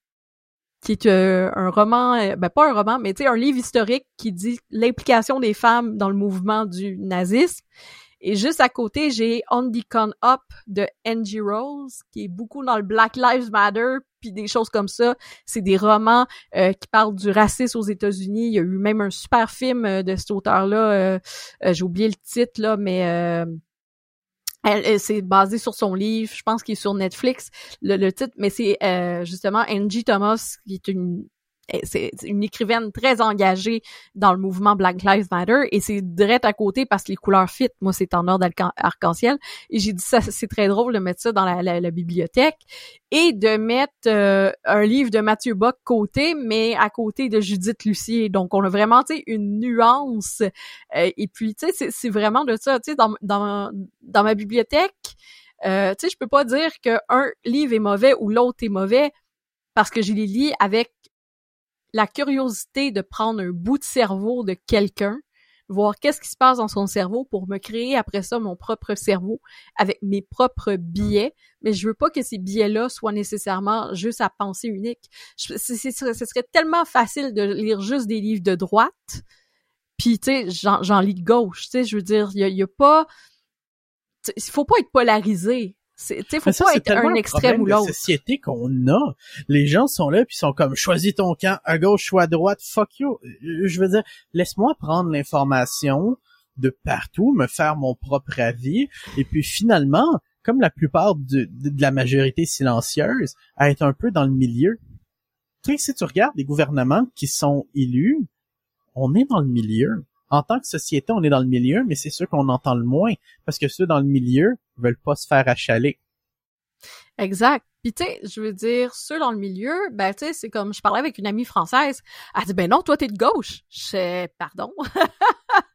qui est euh, un roman, euh, ben pas un roman, mais tu sais un livre historique qui dit l'implication des femmes dans le mouvement du nazisme. Et juste à côté, j'ai On the Con Up de Angie Rose, qui est beaucoup dans le Black Lives Matter, puis des choses comme ça. C'est des romans euh, qui parlent du racisme aux États-Unis. Il y a eu même un super film de cet auteur-là. j'ai oublié le titre là, mais elle, c'est basé sur son livre, je pense qu'il est sur Netflix, le, le titre, mais c'est euh, justement Angie Thomas, qui est une c'est une écrivaine très engagée dans le mouvement Black Lives Matter et c'est direct à côté parce que les couleurs fit. Moi, c'est en ordre arc-en-ciel et j'ai dit ça, c'est très drôle de mettre ça dans la, la, bibliothèque et de mettre euh, un livre de Mathieu Bock côté, mais à côté de Judith Lucier. Donc, on a vraiment, tu sais, une nuance. Euh, et puis, tu sais, c'est vraiment de ça. Tu sais, dans, dans, dans ma bibliothèque, euh, tu sais, je peux pas dire qu'un livre est mauvais ou l'autre est mauvais parce que je les lis avec la curiosité de prendre un bout de cerveau de quelqu'un, voir qu'est-ce qui se passe dans son cerveau pour me créer après ça mon propre cerveau avec mes propres biais, mais je veux pas que ces biais-là soient nécessairement juste à pensée unique. ce serait tellement facile de lire juste des livres de droite, puis tu sais, j'en lis de gauche, tu sais, je veux dire, il y a, pas... Il faut pas être polarisé. C'est, faut pas être un extrême ou l'autre. société qu'on a. Les gens sont là puis sont comme choisis ton camp à gauche ou à droite. Fuck you. Je veux dire, laisse-moi prendre l'information de partout, me faire mon propre avis et puis finalement, comme la plupart de, de, la majorité silencieuse, à être un peu dans le milieu. Tu sais, si tu regardes les gouvernements qui sont élus, on est dans le milieu en tant que société, on est dans le milieu, mais c'est ceux qu'on entend le moins, parce que ceux dans le milieu veulent pas se faire achaler. Exact. Puis tu sais, je veux dire, ceux dans le milieu, ben tu sais, c'est comme je parlais avec une amie française, elle dit ben non, toi t'es de gauche. Je sais pardon. [LAUGHS]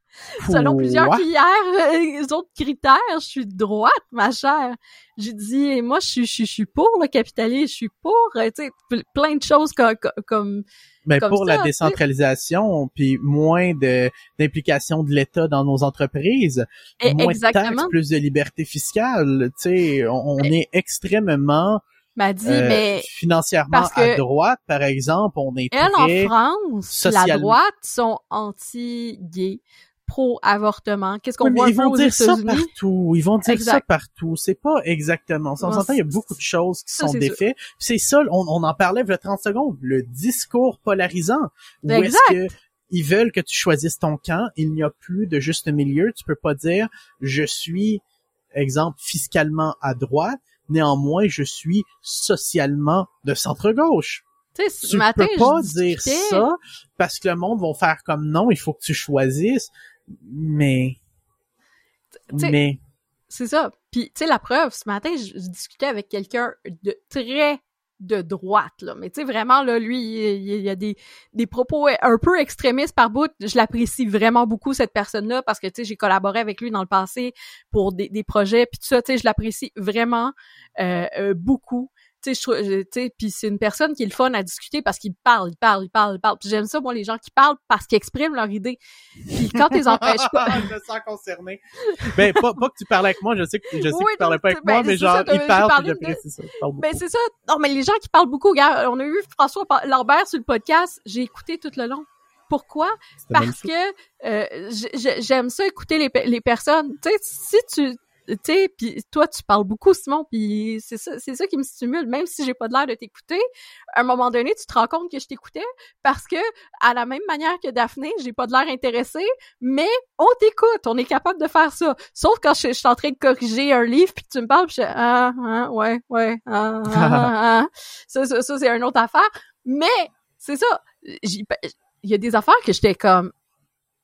Selon plusieurs critères, euh, les autres critères, je suis de droite, ma chère. J'ai dit, moi, je suis, je, suis pour le capitalisme, je suis pour, euh, tu sais, plein de choses comme, comme mais pour la décentralisation, puis moins de d'implication de l'État dans nos entreprises, Et moins de taxes, plus de liberté fiscale. Tu sais, on, est extrêmement dit, euh, mais financièrement à droite, par exemple, on est elle en France, la droite sont anti-gays pro-avortement? Qu'est-ce qu'on voit ils vont dire ça partout. Ils vont dire ça partout. C'est pas exactement ça. On il y a beaucoup de choses qui sont défaites. C'est ça, on, en parlait il y a 30 secondes. Le discours polarisant. Où est-ce que ils veulent que tu choisisses ton camp. Il n'y a plus de juste milieu. Tu peux pas dire, je suis, exemple, fiscalement à droite. Néanmoins, je suis socialement de centre-gauche. Tu peux pas dire ça parce que le monde va faire comme non, il faut que tu choisisses mais mais c'est ça. Puis tu sais la preuve, ce matin, je, discutais avec quelqu'un de très de droite, là. Mais tu sais, vraiment, là, lui, il, y a des, des propos un peu extrémistes par bout. Je l'apprécie vraiment beaucoup, cette personne-là, parce que, tu sais, j'ai collaboré avec lui dans le passé pour des, des projets, puis tout ça, tu sais, je l'apprécie vraiment euh, euh, beaucoup tu sais, puis c'est une personne qui est le fun à discuter parce qu'il parle, il parle, il parle, il parle. Puis j'aime ça, moi, les gens qui parlent parce qu'ils expriment leur idée. Puis quand tu les empêches pas... [LAUGHS] je me sens concerné. Ben, pas, pas que tu parles avec moi, je sais que, je sais que tu parlais pas avec ben, moi, mais genre, il parle, puis j'apprécie ça. Ben, c'est ça. Non, mais les gens qui parlent beaucoup, regarde, on a eu François Lambert sur le podcast, j'ai écouté tout le long. Pourquoi? Parce que euh, j'aime ça écouter les, les personnes. Tu sais, si tu tu sais, puis toi tu parles beaucoup Simon, puis c'est ça c'est ça qui me stimule même si j'ai pas l'air de t'écouter, à un moment donné tu te rends compte que je t'écoutais parce que à la même manière que Daphné, j'ai pas de l'air intéressée, mais on t'écoute, on est capable de faire ça. Sauf quand je, suis en train de corriger un livre puis tu me parles, puis je ah, ah ouais ouais ah, ah, [LAUGHS] ah, ah. ça ça, ça c'est une autre affaire, mais c'est ça, il y a des affaires que j'étais comme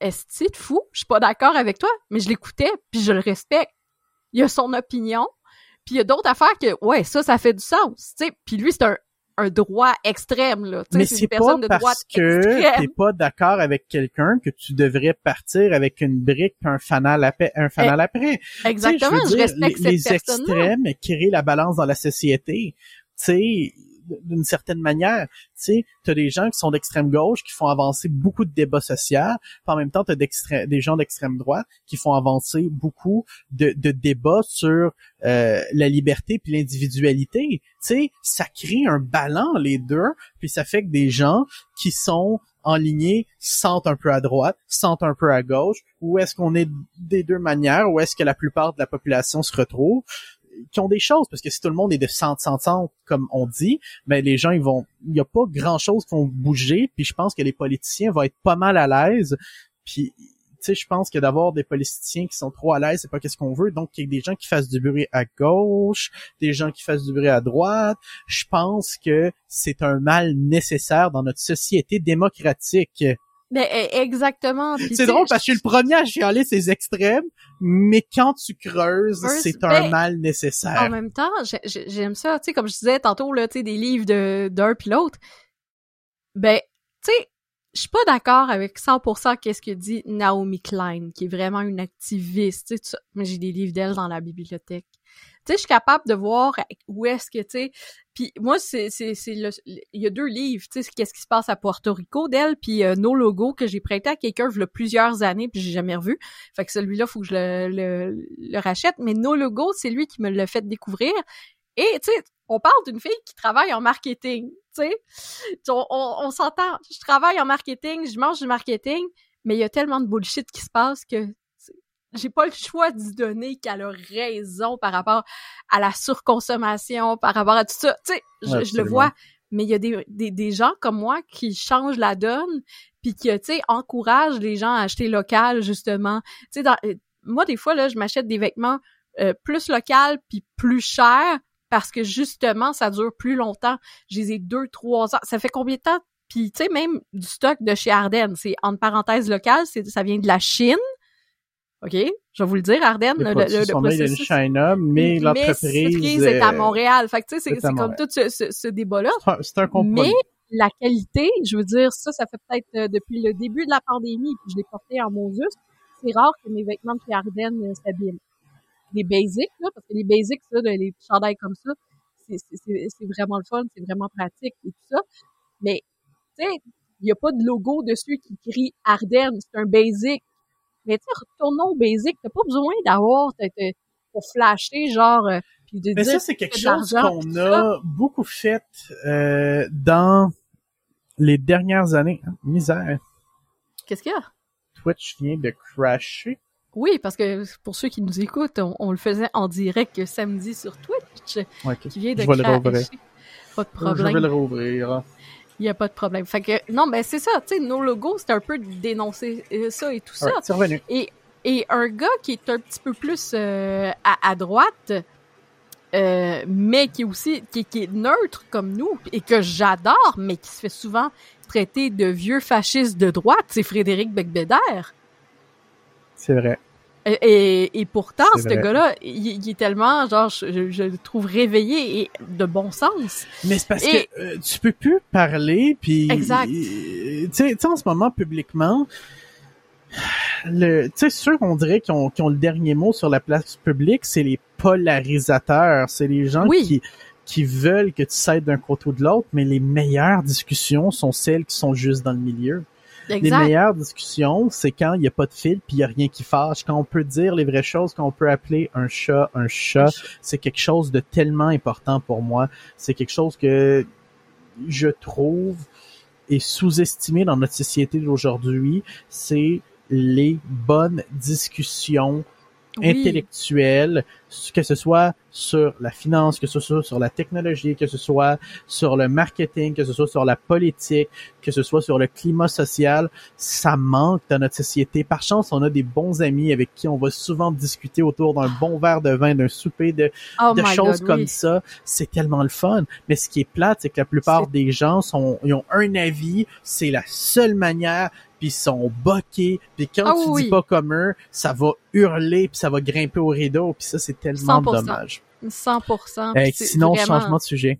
est-ce que fou, je suis pas d'accord avec toi, mais je l'écoutais puis je le respecte il y a son opinion, puis il y a d'autres affaires que, ouais, ça, ça fait du sens, tu sais. Puis lui, c'est un, un droit extrême, là. Mais c'est pas de parce que t'es pas d'accord avec quelqu'un que tu devrais partir avec une brique un fanal après. Un fanal après. Exactement, je, respecte les, les extrêmes créent la balance dans la société. Tu sais, d'une certaine manière. Tu sais, t'as des gens qui sont d'extrême gauche qui font avancer beaucoup de débats sociaux, en même temps t'as des gens d'extrême droite qui font avancer beaucoup de, débats sur euh, la liberté puis l'individualité. Tu sais, ça crée un ballon les deux, puis ça fait que des gens qui sont en lignée sentent un peu à droite, sentent un peu à gauche, ou est-ce qu'on est des deux manières, ou est-ce que la plupart de la population se retrouve? Qui ont des choses, parce que si tout le monde est de 100, 100, 100, comme on dit, ben les gens, ils vont, il y a pas grand chose qui vont bouger, puis je pense que les politiciens vont être pas mal à l'aise, puis tu sais, je pense que d'avoir des politiciens qui sont trop à l'aise, c'est pas qu'est-ce qu'on veut. Donc, il y a des gens qui fassent du bruit à gauche, des gens qui fassent du bruit à droite. Je pense que c'est un mal nécessaire dans notre société démocratique. Mais e, exactement. C'est drôle parce que je suis le premier à chialer ces extrêmes, mais quand tu creuses, c'est un ben, mal nécessaire. En même temps, j'aime ça, tu sais, comme je disais tantôt, là, tu sais, des livres de d'un puis l'autre. Ben, tu sais, je suis pas d'accord avec 100% qu'est-ce que dit Naomi Klein, qui est vraiment une activiste, tu sais, mais j'ai des livres d'elle dans la bibliothèque. Tu sais, je suis capable de voir où est-ce que, tu sais, puis moi, c'est, c'est, c'est le, il y a deux livres, tu sais, qu'est-ce qui se passe à Puerto Rico d'elle, puis euh, No Logo que j'ai prêté à quelqu'un il y a plusieurs années, puis j'ai jamais revu. Fait que celui-là, faut que je le, le, le rachète. Mais No Logo, c'est lui qui me l'a fait découvrir. Et tu sais, on parle d'une fille qui travaille en marketing, tu sais. On, on s'entend. Je travaille en marketing, je mange du marketing, mais il y a tellement de bullshit qui se passe que j'ai pas le choix d'y donner qu'elle a raison par rapport à la surconsommation, par rapport à tout ça. Tu sais, je, le vois. Mais il y a des, des, des, gens comme moi qui changent la donne, puis qui, tu sais, encouragent les gens à acheter local, justement. Tu sais, euh, moi, des fois, là, je m'achète des vêtements euh, plus local puis plus cher parce que, justement, ça dure plus longtemps. Je les ai deux, trois ans. Ça fait combien de temps? Puis, tu sais, même du stock de chez Ardennes, c'est, entre parenthèses, local, c'est, ça vient de la Chine. OK? Je vais vous le dire, Ardennes, le, le, le processus... China, mais l'entreprise est à Montréal. Fait que, tu sais, c'est comme tout ce, ce, ce débat-là. C'est un, compromis. Mais la qualité, je veux dire, ça, ça fait peut-être euh, depuis le début de la pandémie, puis je l'ai porté en Moses. C'est rare que mes vêtements de chez Ardennes euh, s'abîment. Les basics, là, parce que les basics, là, les chandails comme ça, c'est vraiment le fun, c'est vraiment pratique et tout ça. Mais, tu sais, il n'y a pas de logo dessus qui crie Ardennes, c'est un basic mais tu sais, retournons au basic. T'as pas besoin d'avoir pour flasher, genre, euh, puis de Mais ça, c'est quelque chose qu'on a beaucoup fait euh, dans les dernières années. Misère. Qu'est-ce qu'il y a? Twitch vient de crasher. Oui, parce que pour ceux qui nous écoutent, on, le faisait en direct samedi sur Twitch. Ouais, Qui vient de je vais Le rouvrir. Pas de problème. Je vais le rouvrir. Il y a pas de problème. Fait que non, mais c'est ça, tu sais, nos logos, c'est un peu dénoncer euh, ça et tout ça. c'est revenu. Et et un gars qui est un petit peu plus euh, à, à, droite, euh, mais qui est aussi qui, qui, est neutre comme nous et que j'adore, mais qui se fait souvent traiter de vieux fasciste de droite, c'est Frédéric Becbédère. C'est vrai. Et, et, pourtant, ce gars-là, il, il est tellement, genre, je, je le trouve réveillé et de bon sens. Mais c'est parce Et- que euh, tu peux plus parler, puis Exact. euh, tu sais, tu sais, en ce moment publiquement, le, tu sais, ceux qu'on dirait qui ont, qui ont le dernier mot sur la place publique, c'est les polarisateurs, c'est les gens Oui. qui qui veulent que tu cèdes d'un côté ou de l'autre, mais les meilleures discussions sont celles qui sont juste dans le milieu. Les meilleures discussions, c'est quand il n'y a pas de fil puis il n'y a rien qui fâche, quand on peut dire les vraies choses, quand on peut appeler un chat un chat. C'est quelque chose de tellement important pour moi. C'est quelque chose que je trouve est sous-estimé dans notre société d'aujourd'hui. C'est les bonnes discussions Oui. que ce soit sur la finance, que ce soit sur la technologie, que ce soit sur le marketing, que ce soit sur la politique, que ce soit sur le climat social, ça manque dans notre société. Par chance, on a des bons amis avec qui on va souvent discuter autour d'un bon verre de vin, d'un souper, de, Oh de choses God, comme oui. ça. C'est tellement le fun. Mais ce qui est plate, c'est que la plupart des gens sont, ils ont un avis, c'est la seule manière, puis ils sont boqués, puis quand Ah tu oui. dis pas comme eux, ça va hurler, puis ça va grimper au rideau, puis ça, c'est tellement 100%. dommage. 100%. Euh, sinon, vraiment- changement de sujet.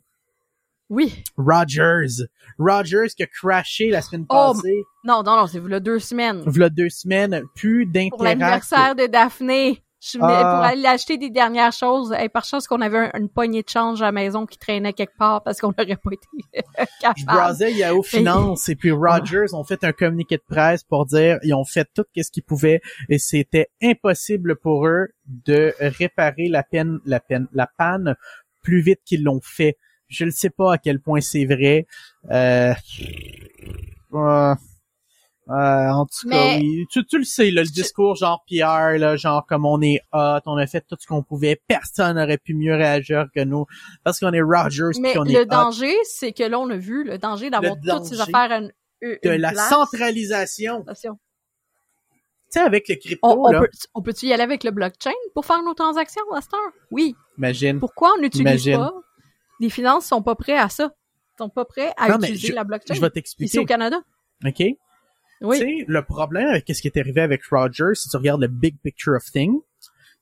Oui. Rogers. Rogers qui a crashé la semaine Oh, passée. Non, non, non, c'est là deux semaines. V'là deux semaines, plus Pour d'interact. l'anniversaire de Daphné. Je venais Ah. pour aller acheter des dernières choses. Et par chance qu'on avait un- une poignée de change à la maison qui traînait quelque part parce qu'on [LAUGHS] n'aurait pas été [LAUGHS] Je capable. brasais Yahoo Finance et puis Rogers ont fait un communiqué de presse pour dire ils ont fait tout ce qu'ils pouvaient et c'était impossible pour eux de réparer la peine la peine la panne plus vite qu'ils l'ont fait. Je ne sais pas à quel point c'est vrai. Euh, euh, euh, en tout cas, oui. tu, tu le sais, là, le discours genre PR, là, genre comme on est hot, on a fait tout ce qu'on pouvait, personne n'aurait pu mieux réagir que nous parce qu'on est Rogers Mais puis qu'on est le danger, c'est que là, on a vu le danger d'avoir toutes ces affaires à une, une de la place. centralisation. Tu sais, avec le crypto, On, là, peut, on peut-tu y aller avec le blockchain pour faire nos transactions à cette heure? Oui. imagine. Pourquoi on n'utilise Imagine. pas? Les finances sont pas prêts à ça. Sont pas prêts à Non, utiliser je- la blockchain. Je vais Ici t'expliquer. au Canada. OK? Oui. Tu sais, le problème avec ce qui est arrivé avec Rogers, si tu regardes le big picture of things,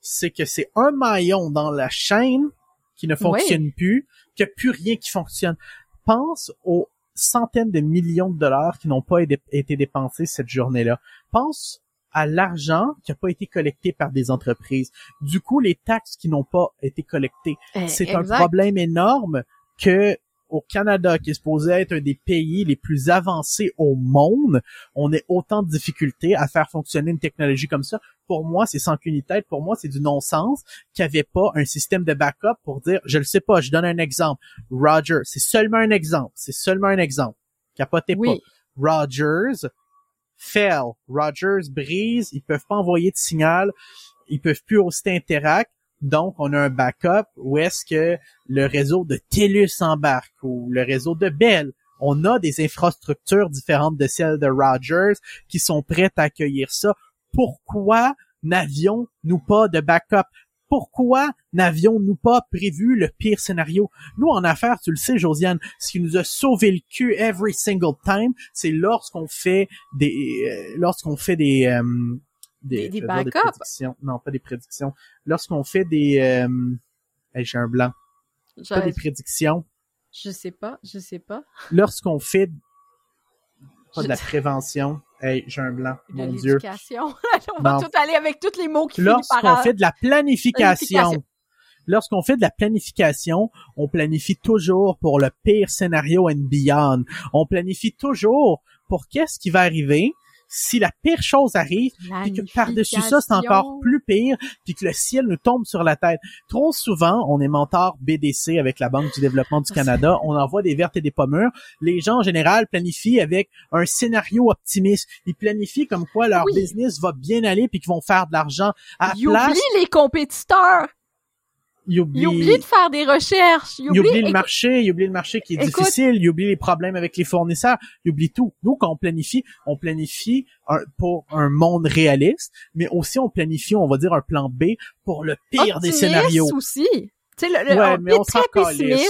c'est que c'est un maillon dans la chaîne qui ne fonctionne plus, qu'il n'y a plus rien qui fonctionne. Pense aux centaines de millions de dollars qui n'ont pas été dépensés cette journée-là. Pense à l'argent qui n'a pas été collecté par des entreprises. Du coup, les taxes qui n'ont pas été collectées. Eh, c'est un problème énorme que au Canada, qui est supposé être un des pays les plus avancés au monde, on ait autant de difficultés à faire fonctionner une technologie comme ça. Pour moi, c'est sans qu'une tête. Pour moi, c'est du non-sens qu'il n'y avait pas un système de backup pour dire, je le sais pas, je donne un exemple. Roger, c'est seulement un exemple. C'est seulement un exemple. Capotez Oui. pas. Rogers fail. Rogers brise. Ils peuvent pas envoyer de signal. Ils peuvent plus hoster Interact. Donc, on a un backup où est-ce que le réseau de TELUS embarque ou le réseau de Bell. On a des infrastructures différentes de celles de Rogers qui sont prêtes à accueillir ça. Pourquoi n'avions-nous pas de backup? Pourquoi n'avions-nous pas prévu le pire scénario? Nous, en affaires, tu le sais, Josiane, ce qui nous a sauvé le cul every single time, c'est lorsqu'on fait des, euh, lorsqu'on fait des, euh, Des- des prédictions. Non, pas des prédictions. Lorsqu'on fait des, euh, hey, j'ai un blanc. Pas des prédictions. je sais pas, je sais pas. Lorsqu'on fait pas de la prévention. Hey, j'ai un blanc. De Mon Dieu. [LAUGHS] on va Non. tout aller avec tous les mots qui Lorsqu'on fait de la planification, Planification. lorsqu'on fait de la planification, on planifie toujours pour le pire scénario and beyond. On planifie toujours pour qu'est-ce qui va arriver si la pire chose arrive, puis que par-dessus ça, c'est encore plus pire, puis que le ciel nous tombe sur la tête. Trop souvent, on est mentor BDC avec la Banque du développement du Canada, on envoie des vertes et des pommures. Les gens, en général, planifient avec un scénario optimiste. Ils planifient comme quoi leur Oui. business va bien aller, puis qu'ils vont faire de l'argent. À la Il place, les compétiteurs. Il oublie, Il oublie de faire des recherches. Il il oublie, oublie le marché, il oublie le marché qui est Écoute- difficile, il oublie les problèmes avec les fournisseurs, il oublie tout. Nous, quand on planifie, on planifie un- pour un monde réaliste, mais aussi on planifie, on va dire, un plan B pour le pire des scénarios. aussi. Tu sais, le, le- Ouais, on mais est on très Ouais.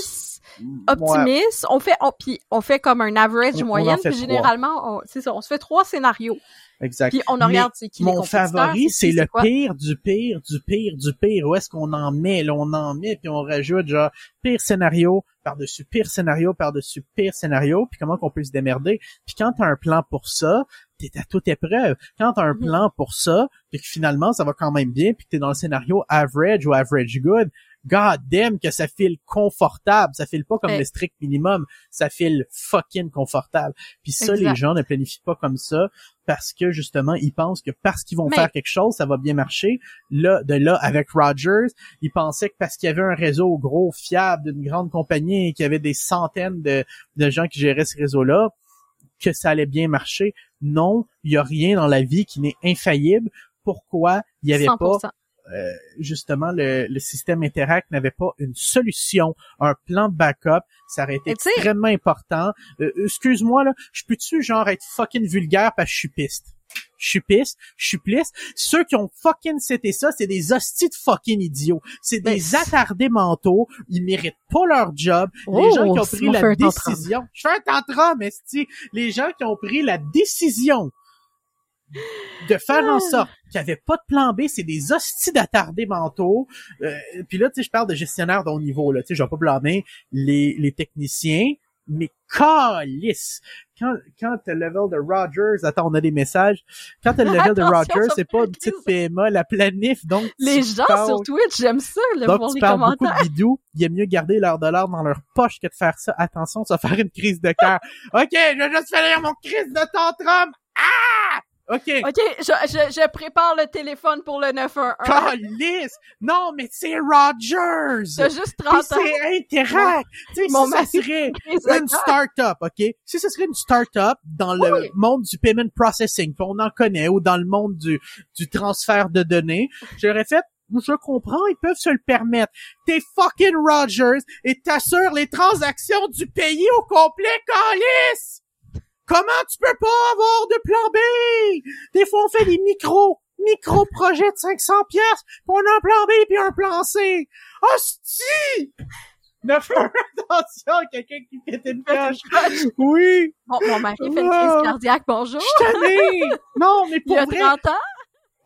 optimiste. On fait, on, puis on fait comme un average On- on en moyenne, fait puis généralement, c'est ça, on se fait trois scénarios. Exact. Puis on en regarde, c'est qui Mon favori, c'est le quoi? pire du pire du pire du pire. Où est-ce qu'on en met? Là, on en met, puis on rajoute genre pire scénario par-dessus pire scénario par-dessus pire scénario, puis comment qu'on peut se démerder. Puis quand t'as un plan pour ça, t'es à toute épreuve. Quand t'as un Mhm. plan pour ça, puis que finalement ça va quand même bien, puis que t'es dans le scénario average ou average good, god damn que ça file confortable. Ça file pas comme le strict minimum, ça file fucking confortable. Puis ça, Exact. les gens ne planifient pas comme ça parce que justement, ils pensent que parce qu'ils vont Mais- faire quelque chose, ça va bien marcher. Là, de là, avec Rogers, ils pensaient que parce qu'il y avait un réseau gros, fiable, d'une grande compagnie et qu'il y avait des centaines de, de gens qui géraient ce réseau-là, que ça allait bien marcher. Non, il y a rien dans la vie qui n'est infaillible. Pourquoi il n'y avait pas 100%. Euh, justement le, le système Interact n'avait pas une solution, un plan de backup, ça aurait été extrêmement important. Euh, excuse-moi là, je peux-tu genre être fucking vulgaire parce que je suis piste? Je suis piste, je suis pliste. Ceux qui ont fucking cité ça, c'est des hosties de fucking idiots. C'est Ben, des attardés mentaux. Ils méritent pas leur job. les Oh, gens qui ont pris la décision. Je fais un tantrum, esti. Les gens qui ont pris la décision de faire en Ah. sorte qu'il n'y avait pas de plan B, c'est des hosties d'attardés mentaux. Euh, puis là, tu sais, je parle de gestionnaires de haut niveau, là. Tu sais, je vais pas blâmer les, les techniciens, mais calice! Quand, quand t'as le level de Rogers, attends, on a des messages. Quand t'as le level de [LAUGHS] Rogers, c'est pas une petite. PMA, la planif, donc Les gens parles- sur Twitch, j'aime ça, le donc, voir tu les parles beaucoup commentaires. de bidou. Il est mieux garder leur dollar dans leur poche que de faire ça. Attention, ça va faire une crise de cœur. [LAUGHS] OK, je vais juste faire mon crise de tantrum. Ah! OK. OK, je, je, je prépare le téléphone pour le 911. Calice! Non, mais c'est Rogers! T'as juste Puis 30 ans. c'est Interact! Tu sais, Mon si ça serait une start-up, OK? Si ce serait une start-up dans le Oui. monde du payment processing, on en connaît, ou dans le monde du, du transfert de données, j'aurais fait, je comprends, ils peuvent se le permettre. T'es fucking Rogers et t'assures les transactions du pays au complet, calice! Comment tu peux pas avoir de plan B? Des fois, on fait des micros, micro-projets de 500 pièces, puis on a un plan B puis un plan C. Hostie! Ne fais attention, quelqu'un qui pète une coche. Oui, Bon, mon mari fait une crise cardiaque, bonjour. je. Non, mais Il pour y a vrai, 30 ans?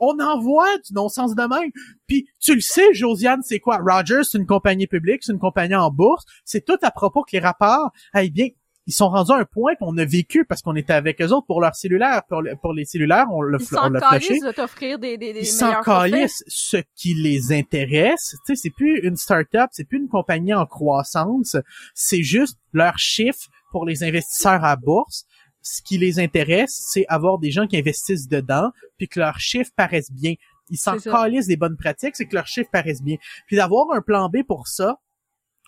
on envoie du non-sens de même. Puis tu le sais, Josiane, c'est quoi? Rogers, c'est une compagnie publique, c'est une compagnie en bourse. C'est tout à propos que les rapports aillent bien. Ils sont rendus à un point qu'on a vécu parce qu'on était avec eux autres pour leurs cellulaires. Pour, le- pour les cellulaires, on l'a Ils on l'a flashé. de t'offrir des, Ils s'en ce qui les intéresse. Tu sais, c'est plus une start-up, c'est plus une compagnie en croissance. C'est juste leur chiffre pour les investisseurs à bourse. Ce qui les intéresse, c'est avoir des gens qui investissent dedans, puis que leurs chiffres paraissent bien. Ils s'en C'est ça. calissent des bonnes pratiques, c'est que leurs chiffres paraissent bien. Puis d'avoir un plan B pour ça,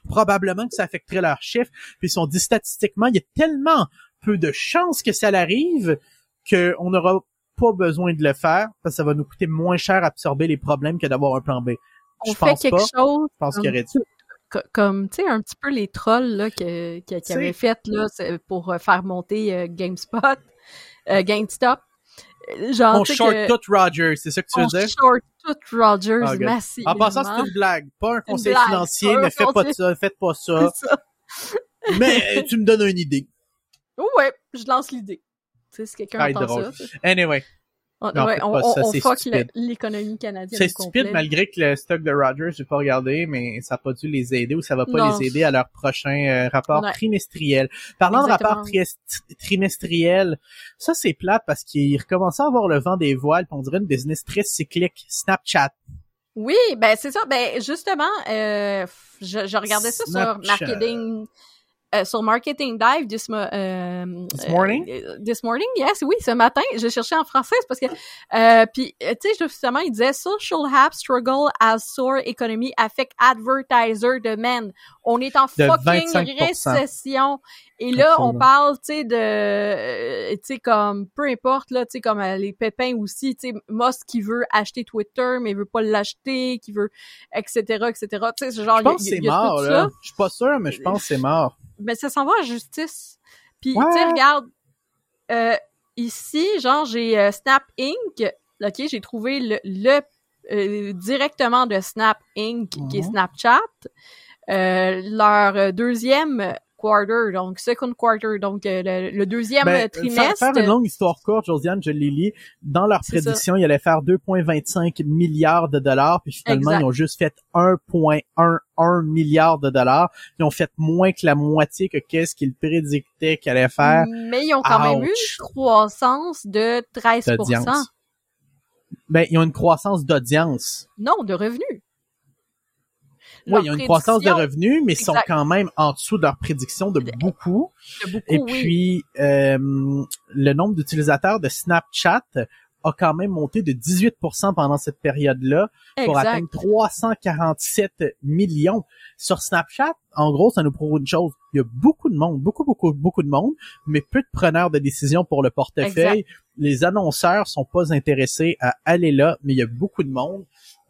probablement que ça affecterait leurs chiffres. Puis ils sont dit statistiquement, il y a tellement peu de chances que ça l'arrive qu'on n'aura pas besoin de le faire parce que ça va nous coûter moins cher absorber les problèmes que d'avoir un plan B. On Je fait pense quelque pas. chose Je pense qu'il y aurait dû. co- comme, tu sais, un petit peu les trolls, là, que, que, qui avaient fait, là, pour euh, faire monter euh, GameSpot, euh, GameStop. Genre, On tu sais short que- tout Rogers, c'est ça que tu veux on dire? short tout Rogers Ah, massivement. En passant, c'est une blague, pas un conseil blague, financier, ne faites pas ça, faites pas ça. Ça. [LAUGHS] Mais euh, tu me donnes une idée. Oh, ouais, je lance l'idée. Tu sais, si quelqu'un entend drôle. ça. Anyway, On, Non, ouais, faites on, ça, fuck l'économie canadienne c'est stupide malgré que le stock de Rogers, j'ai pas regardé, mais ça a pas dû les aider ou ça va pas Non. les aider à leur prochain euh, rapport Ouais. trimestriel. Parlant Exactement. de rapport tri- trimestriel, ça c'est plate parce qu'ils recommençaient à avoir le vent des voiles, on dirait une business très cyclique. Snapchat. Oui, ben c'est ça. Ben justement, euh, je, je regardais ça sur marketing, euh, sur Marketing Dive this, mo- euh, This morning? euh, this morning, yes, oui, ce matin. Je cherchais en français parce que, euh, puis tu sais justement, il disait social apps struggle as soar economy affect advertiser demand. On est en fucking 25%. récession. Et là, on parle, tu sais, de, euh, tu sais, comme, peu importe, là, tu sais, comme euh, les pépins aussi, tu sais, Musk qui veut acheter Twitter, mais il veut pas l'acheter, qui veut, etc., etc. Tu sais, ce genre, Je pense c'est mort, là. ça. Je suis pas sûr, mais je pense que c'est mort. Mais ça s'en va à justice. Puis, Ouais. tu sais, regarde, euh, ici, genre, j'ai euh, Snap Inc., ok, j'ai trouvé le, le euh, directement de Snap Inc., qui est Mhm. Snapchat. Euh, leur deuxième quarter, donc second quarter, donc euh, le, le, deuxième ben, trimestre. Faire, faire, une longue histoire courte, Josiane, je l'ai lu. Dans leur prédiction, ils allaient faire 2,25 milliards de dollars, puis finalement, Exact. ils ont juste fait 1,11 milliard de dollars. Ils ont fait moins que la moitié que qu'est-ce qu'ils prédictaient qu'ils allaient faire. Mais ils ont quand même eu une croissance de 13 D'audience. Ben, ils ont une croissance d'audience. Non, de revenus. Oui, ils ont une croissance de revenus, mais ils sont quand même en dessous de leur prédiction de beaucoup. de beaucoup, Et oui. puis, euh, le nombre d'utilisateurs de Snapchat a quand même monté de 18% pendant cette période-là pour atteindre 347 millions. Sur Snapchat, en gros, ça nous prouve une chose. Il y a beaucoup de monde, beaucoup, beaucoup, beaucoup de monde, mais peu de preneurs de décision pour le portefeuille. Les annonceurs sont pas intéressés à aller là, mais il y a beaucoup de monde.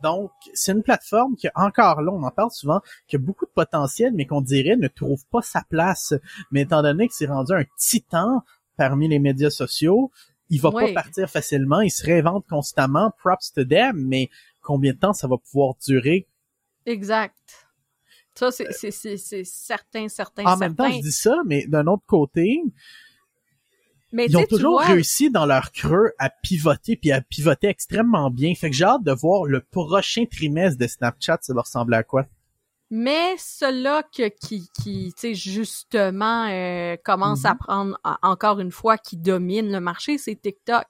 Donc, c'est une plateforme qui, encore là, on en parle souvent, qui a beaucoup de potentiel, mais qu'on dirait ne trouve pas sa place. Mais étant donné que c'est rendu un titan parmi les médias sociaux, il va Oui. pas partir facilement, il se réinvente constamment, props to them, mais combien de temps ça va pouvoir durer? Exact. Ça, c'est, c'est certain, certain, En certain. même temps, je dis ça, mais d'un autre côté, Mais ils ont toujours vois, réussi dans leur creux à pivoter puis à pivoter extrêmement bien. Fait que j'ai hâte de voir le prochain trimestre de Snapchat, ça va ressembler à quoi? Mais cela que qui qui tu sais justement euh, commence Mhm. à prendre a- encore une fois qui domine le marché, c'est TikTok.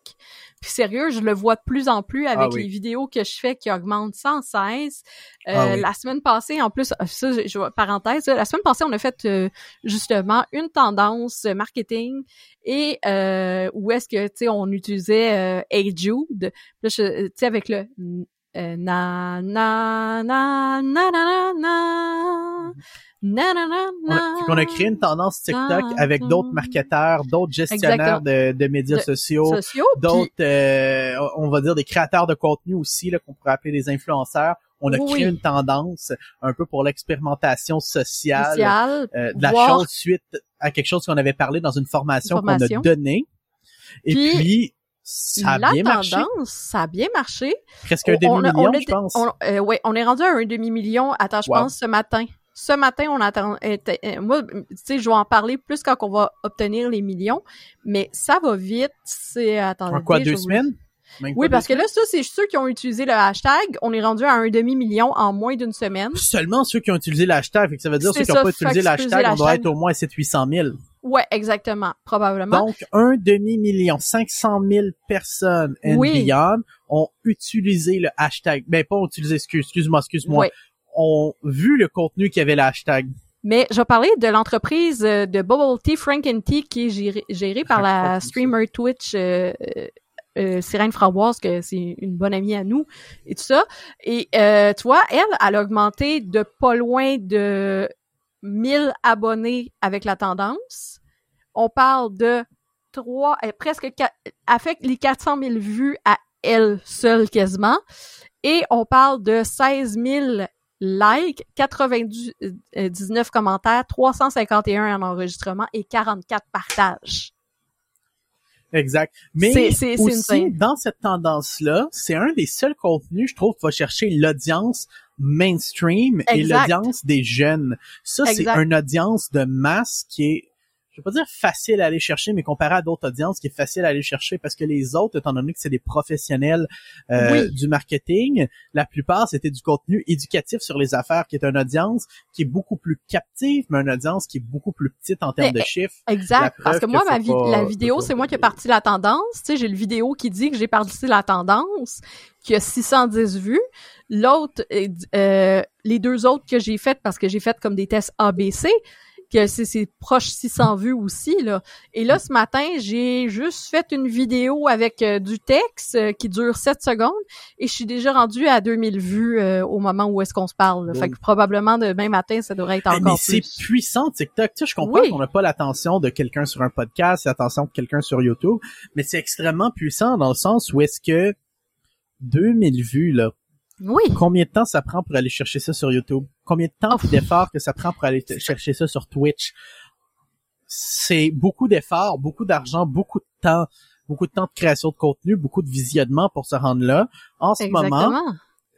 Puis sérieux, je le vois de plus en plus avec Ah oui. les vidéos que je fais qui augmentent sans cesse. Euh, Ah oui. La semaine passée, en plus, euh, ça, je, je- parenthèse, la semaine passée, on a fait euh, justement une tendance marketing et euh, où est-ce que tu sais on utilisait euh, Hey Jude, Là, je- avec le euh, na na na na na na na na na na On a, créé une tendance TikTok avec d'autres marketeurs, d'autres gestionnaires de, de médias De- sociaux, sociaux. d'autres, euh, on va dire des créateurs de contenu aussi, là, qu'on pourrait appeler des influenceurs. On a Oui. créé une tendance un peu pour l'expérimentation sociale, social, euh, de la voir- chose suite à quelque chose qu'on avait parlé dans une formation qu'on a donnée. Et Puis, puis, ça a la bien tendance, marché. ça a bien marché. Presque un On- demi-million, je pense. On, euh, ouais, on est rendu à un demi-million, attends, je Wow. pense, ce matin. Ce matin, on attend. euh, euh, moi, tu sais, je vais en parler plus quand on va obtenir les millions, mais ça va vite. C'est attendez. En quoi, deux semaines? Même Oui, parce que là, ça, c'est ceux qui ont utilisé le hashtag. On est rendu à un demi-million en moins d'une semaine. Seulement ceux qui ont utilisé l'hashtag. Fait que ça veut dire ceux qui n'ont ça, pas utilisé que c'est l'hashtag, on doit être au moins à 700 000. Ouais, exactement, probablement. Donc, un demi-million, 500 000 personnes and Oui. beyond ont utilisé le hashtag. Ben, pas ont utilisé, excuse, excuse-moi, excuse-moi. Ouais. Ont vu le contenu qui avait le hashtag. Mais je parler de l'entreprise euh, de Bubble Tea, Frank and Tea, qui est gérée, gérée par la streamer Twitch euh, euh, euh, Sirène Framboise, que c'est une bonne amie à nous, et tout ça. Et euh, tu vois, elle, elle a augmenté de pas loin de 1000 abonnés avec la tendance. On parle de trois, euh, presque fait les 400 000 vues à elle seule quasiment. Et on parle de 16 000 likes, 99 commentaires, 351 en enregistrement et 44 partages. Exact. Mais C'est- aussi, dans cette tendance-là, c'est un des seuls contenus, je trouve, qui va chercher l'audience mainstream et l'audience des jeunes. Ça, c'est une audience de masse qui est, je vais pas dire facile à aller chercher, mais comparé à d'autres audiences, qui est facile à aller chercher parce que les autres, étant donné que c'est des professionnels euh, Oui. du marketing, la plupart, c'était du contenu éducatif sur les affaires, qui est une audience qui est beaucoup plus captive, mais une audience qui est beaucoup plus petite en termes Mais, de chiffres. La Exact. Parce que moi, ma vi- pas- la vidéo, c'est moi qui ai parti la tendance. Tu sais, j'ai le vidéo qui dit que j'ai parti la tendance, qui a 610 vues. L'autre, euh, euh, les deux autres que j'ai faites, parce que j'ai fait comme des tests ABC, que c'est c'est proche 600 vues aussi là. Et là ce matin, j'ai juste fait une vidéo avec euh, du texte euh, qui dure 7 secondes et je suis déjà rendue à 2000 vues euh, au moment où est-ce qu'on se parle. là. Fait que probablement demain matin, ça devrait être Ah, encore mais c'est plus. puissant TikTok. Tu sais, je comprends Oui. qu'on n'a pas l'attention de quelqu'un sur un podcast, l'attention de quelqu'un sur YouTube, mais c'est extrêmement puissant dans le sens où est-ce que 2000 vues là, Oui. combien de temps ça prend pour aller chercher ça sur YouTube? Combien de temps puis d'efforts que ça prend pour aller chercher ça sur Twitch? C'est beaucoup d'efforts, beaucoup d'argent, beaucoup de temps, beaucoup de temps de création de contenu, beaucoup de visionnement pour se rendre là. En ce moment,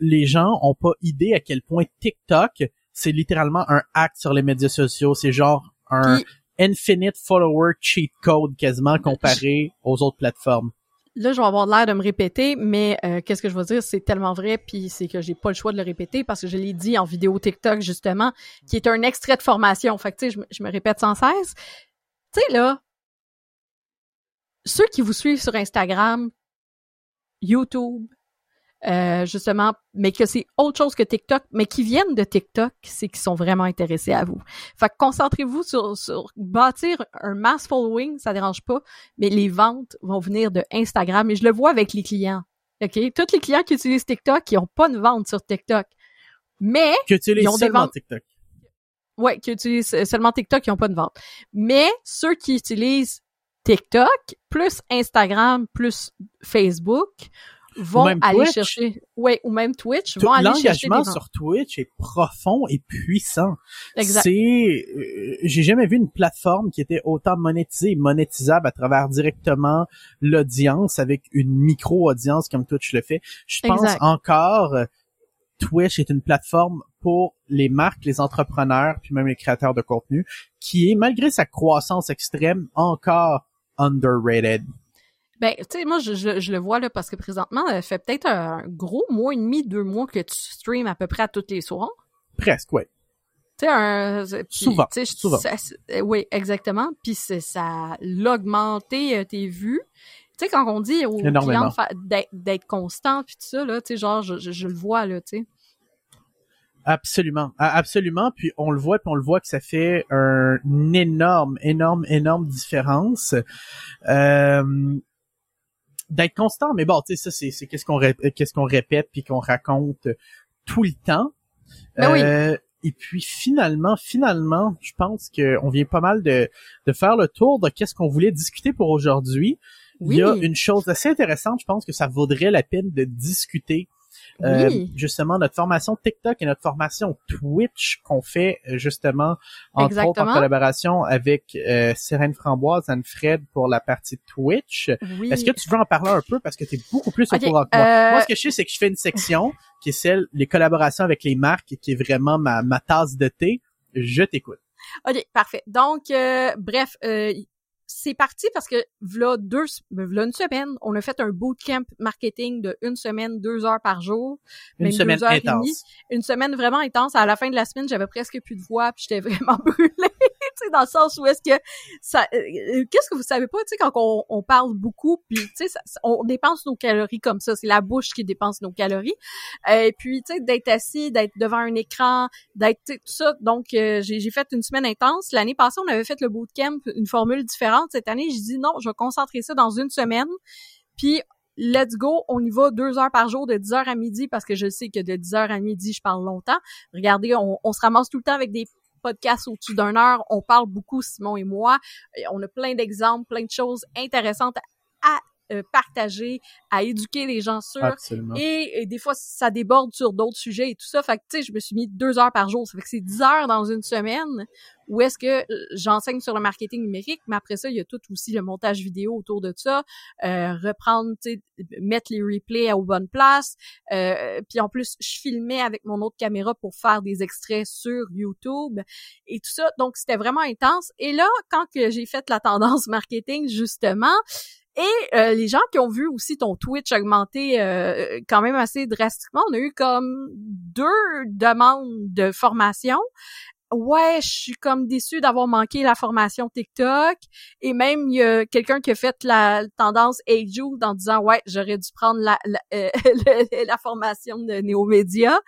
les gens ont pas idée à quel point TikTok, c'est littéralement un hack sur les médias sociaux. C'est genre un infinite follower cheat code quasiment comparé aux autres plateformes. Là, je vais avoir l'air de me répéter, mais euh, qu'est-ce que je veux dire, c'est tellement vrai, puis c'est que j'ai pas le choix de le répéter parce que je l'ai dit en vidéo TikTok justement, qui est un extrait de formation. Fait que tu sais, je, je me répète sans cesse. Tu sais là, ceux qui vous suivent sur Instagram, YouTube, euh, justement, mais que c'est autre chose que TikTok, mais qui viennent de TikTok, c'est qu'ils sont vraiment intéressés à vous. Fait que concentrez-vous sur, sur bâtir un mass following, ça dérange pas, mais les ventes vont venir de Instagram et je le vois avec les clients. OK? Tous les clients qui utilisent TikTok, qui ont pas de vente sur TikTok. Mais qui utilisent ils ont des ventes TikTok. Ouais, qui utilisent seulement TikTok, qui ont pas de vente. Mais ceux qui utilisent TikTok plus Instagram plus Facebook vont aller chercher ouais ou même Twitch vont aller chercher l'engagement sur Twitch est profond et puissant. Exact. C'est euh, j'ai jamais vu une plateforme qui était autant monétisée et monétisable à travers directement l'audience avec une micro audience comme Twitch le fait. Je pense encore euh, Twitch est une plateforme pour les marques, les entrepreneurs, puis même les créateurs de contenu, qui est, malgré sa croissance extrême, encore underrated. Ben, tu sais, moi, je, je, le vois là parce que présentement, ça fait peut-être un gros mois et demi, deux mois que tu streams à peu près à tous les soirs. Presque, oui. Tu sais, un... souvent, souvent. Euh, oui, exactement. Puis ça l'a augmenté euh, tes vues. Tu sais, quand on dit aux clients d'être constant puis tout ça, là, tu sais, genre, je, je, le vois, là, tu sais. Absolument, absolument. Puis on le voit, puis on le voit que ça fait un, une énorme, énorme, énorme différence. Euh, d'être constant, mais bon, tu sais, ça, c'est, c'est qu'est-ce qu'on qu'est-ce qu'on répète puis qu'on raconte tout le temps. Ben euh, Et puis finalement, finalement, je pense qu'on vient pas mal de, de faire le tour de qu'est-ce qu'on voulait discuter pour aujourd'hui. Il y a une chose assez intéressante, je pense que ça vaudrait la peine de discuter euh, justement notre formation TikTok et notre formation Twitch qu'on fait euh, justement entre autres en collaboration avec euh, Framboise, Anne-Fred pour la partie Twitch. Est-ce que tu veux en parler un peu? Parce que tu es beaucoup plus au courant que moi. Euh, moi, ce que je sais, c'est que je fais une section qui est celle les collaborations avec les marques qui est vraiment ma, ma tasse de thé. Je t'écoute. OK, parfait. Donc, bref, c'est parti parce que v'là deux, v'là une semaine, on a fait un bootcamp marketing de une semaine, deux heures par jour, une semaine intense. une semaine vraiment intense. À la fin de la semaine, j'avais presque plus de voix, puis j'étais [LAUGHS] vraiment brûlée. Sais, dans le sens où est-ce que ça, euh, euh, qu'est-ce que vous savez pas, tu sais, quand on, on, parle beaucoup, puis tu sais, on dépense nos calories comme ça. C'est la bouche qui dépense nos calories. Euh, et puis, tu sais, d'être assis, d'être devant un écran, d'être tout ça. Donc, j'ai fait une semaine intense. L'année passée, on avait fait le bootcamp, une formule différente cette année. Je dis non, je vais concentrer ça dans une semaine. Puis let's go, on y va deux heures par jour de 10 heures à midi parce que je sais que de 10 heures à midi, je parle longtemps. Regardez, on, on se ramasse tout le temps avec des podcasts au-dessus d'une heure. On parle beaucoup, Simon et moi. On a plein d'exemples, plein de choses intéressantes à euh, partager, à éduquer les gens sur. Et, et, des fois, ça déborde sur d'autres sujets et tout ça. Fait que, tu sais, je me suis mis deux heures par jour. Ça fait que c'est dix heures dans une semaine où est-ce que euh, j'enseigne sur le marketing numérique, mais après ça, il y a tout aussi le montage vidéo autour de ça, euh, reprendre, tu sais, mettre les replays aux bonnes places. Euh, puis en plus, je filmais avec mon autre caméra pour faire des extraits sur YouTube et tout ça. Donc, c'était vraiment intense. Et là, quand que j'ai fait la tendance [LAUGHS] marketing, justement, et euh, les gens qui ont vu aussi ton Twitch augmenter euh, quand même assez drastiquement, on a eu comme deux demandes de formation. Ouais, je suis comme déçue d'avoir manqué la formation TikTok. Et même, il y a quelqu'un qui a fait la tendance Age en disant, ouais, j'aurais dû prendre la, la, euh, [LAUGHS] la formation de Néomédia.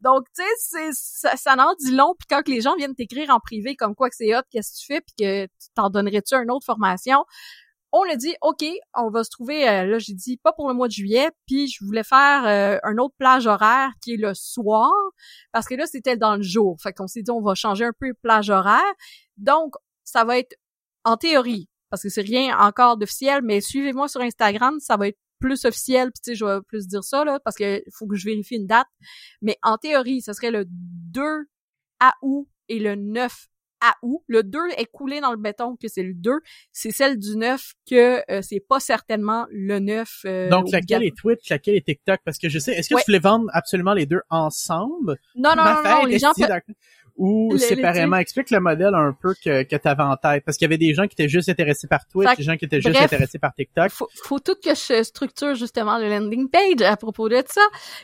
Donc, tu sais, ça, ça en dit long. Puis quand les gens viennent t'écrire en privé comme quoi que c'est hot, qu'est-ce que tu fais, puis que t'en donnerais-tu une autre formation, on a dit OK, on va se trouver euh, là j'ai dit pas pour le mois de juillet, puis je voulais faire euh, un autre plage horaire qui est le soir parce que là c'était dans le jour. Fait qu'on s'est dit on va changer un peu plage horaire. Donc ça va être en théorie parce que c'est rien encore d'officiel, mais suivez-moi sur Instagram, ça va être plus officiel, puis tu sais je vais plus dire ça là parce que faut que je vérifie une date, mais en théorie, ce serait le 2 août et le 9 à où. Le 2 est coulé dans le béton que c'est le 2. C'est celle du 9 que euh, c'est pas certainement le 9. Euh, Donc, laquelle est Twitch, laquelle est TikTok? Parce que je sais, est-ce que tu voulais vendre absolument les deux ensemble? Non, non, non, non, les gens... ou Le- séparément? Explique le modèle un peu que, que tu avais en tête. Parce qu'il y avait des gens qui étaient juste intéressés par Twitch, Fait des gens qui étaient juste intéressés par TikTok. faut, faut tout que je structure justement le landing page à propos de ça.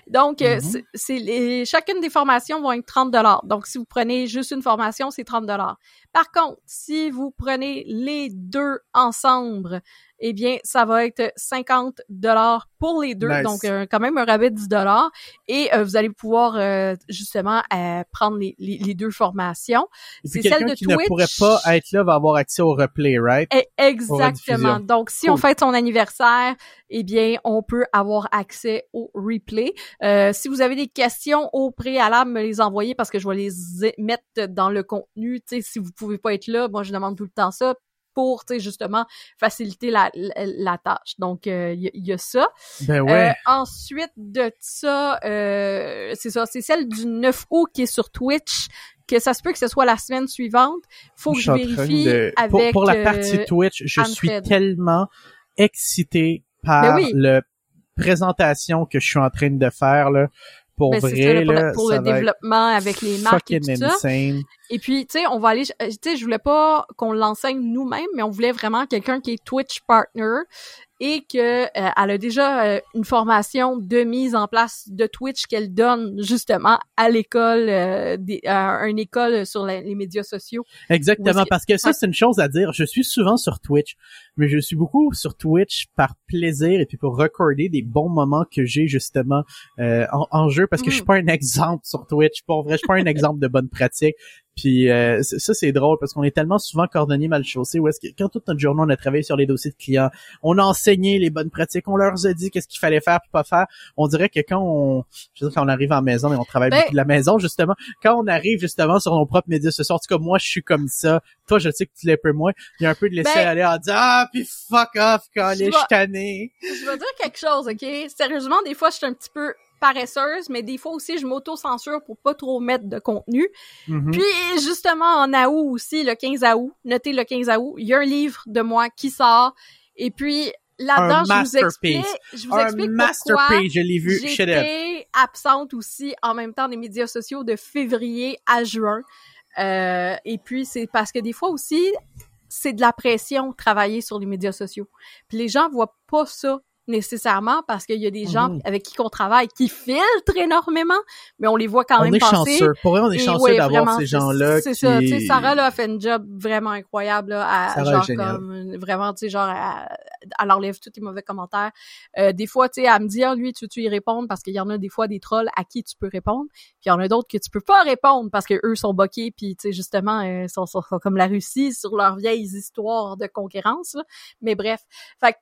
Donc, euh, Mhm. c'est- c'est les, chacune des formations vont être 30 dollars. Donc, si vous prenez juste une formation, c'est 30 dollars. Par contre, si vous prenez les deux ensemble, eh bien, ça va être 50 dollars pour les deux. Nice. Donc, euh, quand même un rabais de 10 dollars. Et euh, vous allez pouvoir euh, justement euh, prendre les, les, les deux formations. C'est celle de qui ne Twitch. pourrait pas être là va avoir accès au replay, right? Eh, Exactement. Donc, si Cool. on fête son anniversaire, eh bien, on peut avoir accès au replay. Euh, si vous avez des questions au préalable, me les envoyer parce que je vais les mettre dans le contenu. Sais, si vous pouvez pas être là, moi, je demande tout le temps ça pour, justement, faciliter la, la, la tâche. Donc, euh, il y, a- il y a ça. Ben ouais. Euh, ensuite de ça, euh, c'est ça, c'est celle du 9 août qui est sur Twitch, que ça se peut que ce soit la semaine suivante. Faut que je vérifie de- avec pour, pour la euh, partie Twitch, je suis tellement excité par Ben oui. le présentation que je suis en train de faire là. Pour Ben, vrai, là, pour, le- pour ça le va être développement avec les marques et tout ça. Et puis, tu sais, on va aller, euh, tu sais, je voulais pas qu'on l'enseigne nous-mêmes, mais on voulait vraiment quelqu'un qui est Twitch partner et que euh, elle a déjà euh, une formation de mise en place de Twitch qu'elle donne justement à l'école, euh, à une école sur la- les médias sociaux. Exactement, parce que ça, c'est une chose à dire. Je suis souvent sur Twitch, mais je suis beaucoup sur Twitch par plaisir et puis pour recorder des bons moments que j'ai justement euh, en, en jeu, parce que je suis Mhm. pas un exemple sur Twitch. Pour vrai, je suis pas un exemple de bonne pratique. Puis euh, ça, c'est drôle parce qu'on est tellement souvent cordonniers mal chaussés où est-ce que quand toute notre journée on a travaillé sur les dossiers de clients, on a enseigné les bonnes pratiques, on leur a dit qu'est-ce qu'il fallait faire puis pas faire. On dirait que quand on, je veux dire, quand on arrive en maison et on travaille Ben- beaucoup de la maison justement, quand on arrive justement sur nos propres médias sociaux, en tout cas moi je suis comme ça. Toi je sais que tu l'es un peu moins. Il y a un peu de laisser Ben- aller en disant ah puis fuck off quand Je je tanné. Je vais dire quelque chose, ok? Sérieusement, des fois, je suis un petit peu paresseuse, mais des fois aussi, je m'auto-censure pour pas trop mettre de contenu. Mhm. Puis justement en août aussi, le 15 août, notez le 15 août, il y a un livre de moi qui sort. Et puis là-dedans, Un je vous explique, je vous un explique pourquoi masterpiece, je l'ai vu, j'étais absente aussi en même temps des médias sociaux de février à juin. Euh, et puis c'est parce que des fois aussi, c'est de la pression travailler sur les médias sociaux. Puis les gens voient pas ça nécessairement parce qu'il y a des gens Mhm. avec qui on travaille qui filtrent énormément, mais on les voit quand On même est passer. chanceux. Pour vrai, on est Et chanceux ouais, d'avoir ces gens-là C'est qui... ça, tu sais, Sarah là, a fait un job vraiment incroyable là, à, Sarah est genre comme vraiment, tu sais, genre, elle enlève tous les mauvais commentaires. Euh, des fois, tu sais, elle me dit, ah, lui, tu veux-tu y répondre? Parce qu'il y en a des fois des trolls à qui tu peux répondre, puis il y en a d'autres que tu peux pas répondre parce que eux sont boqués, puis tu sais, justement, euh, sont, sont, sont comme la Russie sur leurs vieilles histoires de concurrence. là. Mais bref, fait